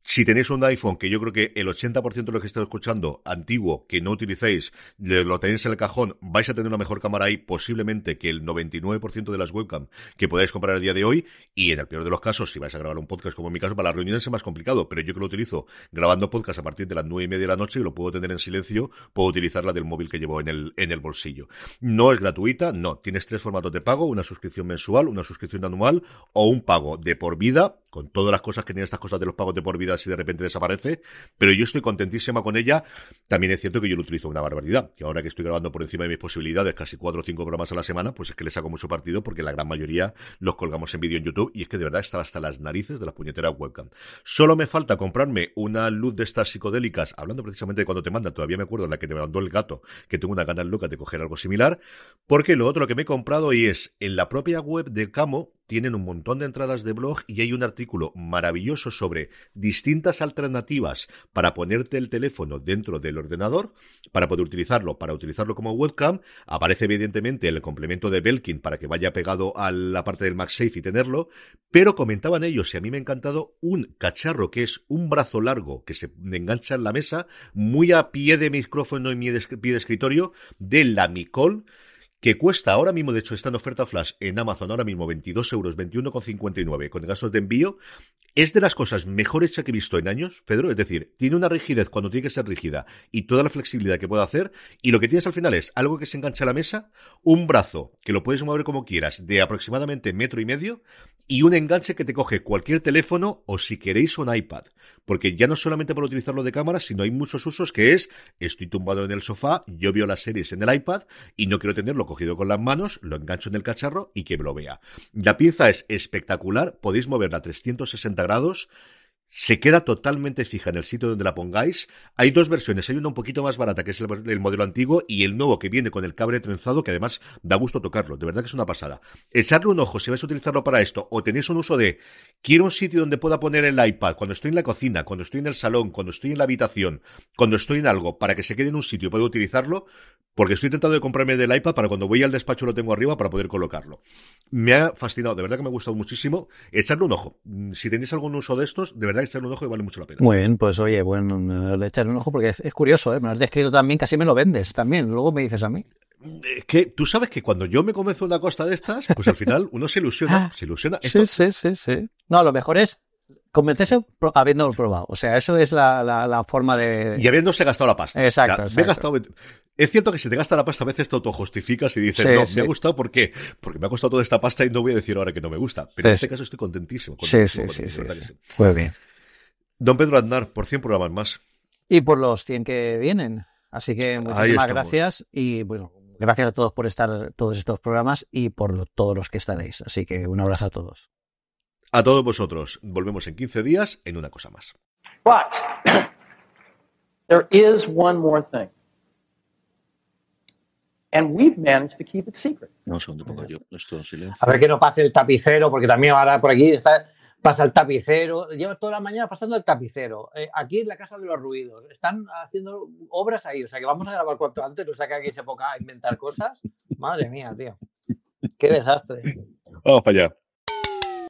Si tenéis un iPhone, que yo creo que el 80% de lo que estáis escuchando, antiguo, que no utilicéis, lo tenéis en el cajón, vais a tener una mejor cámara ahí, posiblemente que el 99% de las webcam que podáis comprar el día de hoy. Y en el peor de los casos, si vais a grabar un podcast, como en mi caso, para las reuniones es más complicado, pero yo que lo utilizo grabando podcast a partir de las nueve y media de la noche y lo puedo tener en silencio, puedo utilizar la del móvil que llevo en el, en el bolsillo. No es gratuita, no. Tienes tres formatos de pago, una suscripción mensual, una suscripción anual o un pago de por vida, con todas las cosas que tienen estas cosas de los pagos de por vida si de repente desaparece, pero yo estoy contentísima con ella. También es cierto que yo lo utilizo una barbaridad, que ahora que estoy grabando por encima de mis posibilidades, casi cuatro o cinco programas a la semana, pues es que le saco mucho partido porque la gran mayoría los colgamos en vídeo en YouTube y es que de verdad estaba hasta las narices de las puñeteras webcam. Solo me falta comprarme una luz de estas psicodélicas, hablando precisamente de cuando te mandan, todavía me acuerdo la que te mandó el gato, que tengo una ganas loca de coger algo similar, porque lo otro que me he comprado y es en la propia web de Camo, tienen un montón de entradas de blog y hay un artículo maravilloso sobre distintas alternativas para ponerte el teléfono dentro del ordenador, para poder utilizarlo, para utilizarlo como webcam. Aparece evidentemente el complemento de Belkin para que vaya pegado a la parte del MagSafe y tenerlo, pero comentaban ellos, y a mí me ha encantado, un cacharro que es un brazo largo que se engancha en la mesa, muy a pie de micrófono y pie de escritorio, de la Micol, que cuesta ahora mismo, de hecho está en oferta flash en Amazon ahora mismo 22 euros, 21,59 con gastos de envío, es de las cosas mejores que he visto en años, Pedro, es decir, tiene una rigidez cuando tiene que ser rígida y toda la flexibilidad que puede hacer, y lo que tienes al final es algo que se engancha a la mesa, un brazo que lo puedes mover como quieras, de aproximadamente metro y medio, y un enganche que te coge cualquier teléfono o si queréis un iPad. Porque ya no solamente para utilizarlo de cámara, sino hay muchos usos que es, estoy tumbado en el sofá, yo veo las series en el iPad y no quiero tenerlo cogido con las manos, lo engancho en el cacharro y que me lo vea. La pieza es espectacular, podéis moverla a 360 grados se queda totalmente fija en el sitio donde la pongáis. Hay dos versiones, hay una un poquito más barata, que es el, modelo antiguo, y el nuevo que viene con el cable trenzado, que además da gusto tocarlo, de verdad que es una pasada. Echarle un ojo si vais a utilizarlo para esto, o tenéis un uso de, quiero un sitio donde pueda poner el iPad, cuando estoy en la cocina, cuando estoy en el salón, cuando estoy en la habitación, cuando estoy en algo, para que se quede en un sitio y pueda utilizarlo, porque estoy intentando de comprarme del iPad para cuando voy al despacho lo tengo arriba para poder colocarlo. Me ha fascinado, de verdad que me ha gustado muchísimo. Echarle un ojo. Si tenéis algún uso de estos, de verdad echarle un ojo y vale mucho la pena. Muy bien, pues oye, bueno, le echarle un ojo porque es, curioso, ¿eh? me lo has descrito también, casi me lo vendes también, luego me dices a mí. Es que tú sabes que cuando yo me convenzo una costa de estas, pues al final uno se ilusiona, se ilusiona. Sí, sí, sí, sí. No, lo mejor es convencerse habiéndolo probado. O sea, eso es la, forma de. Y habiéndose gastado la pasta. Exacto. gastado... Es cierto que si te gasta la pasta, a veces te autojustificas y dices, no, me ha gustado ¿por qué? Porque me ha costado toda esta pasta y no voy a decir ahora que no me gusta. Pero en este caso estoy contentísimo. sí, sí, sí, Muy bien. Don Pedro Aznar, por 100 programas más. Y por los 100 que vienen. Así que muchísimas gracias y bueno, gracias a todos por estar todos estos programas y por todos los que estaréis. Así que un abrazo a todos. A todos vosotros. Volvemos en 15 días en una cosa más. But there is one more thing. And we've managed to keep it secret. No, segundo, pongo yo esto silencio. A ver que no pase el tapicero, porque también ahora por aquí está, pasa el tapicero. Lleva toda la mañana pasando el tapicero. Eh, aquí en la Casa de los Ruidos. Están haciendo obras ahí. O sea que vamos a grabar cuanto antes. No sea que aquí se ponga a inventar cosas. Madre mía, tío. Qué desastre. Vamos para allá.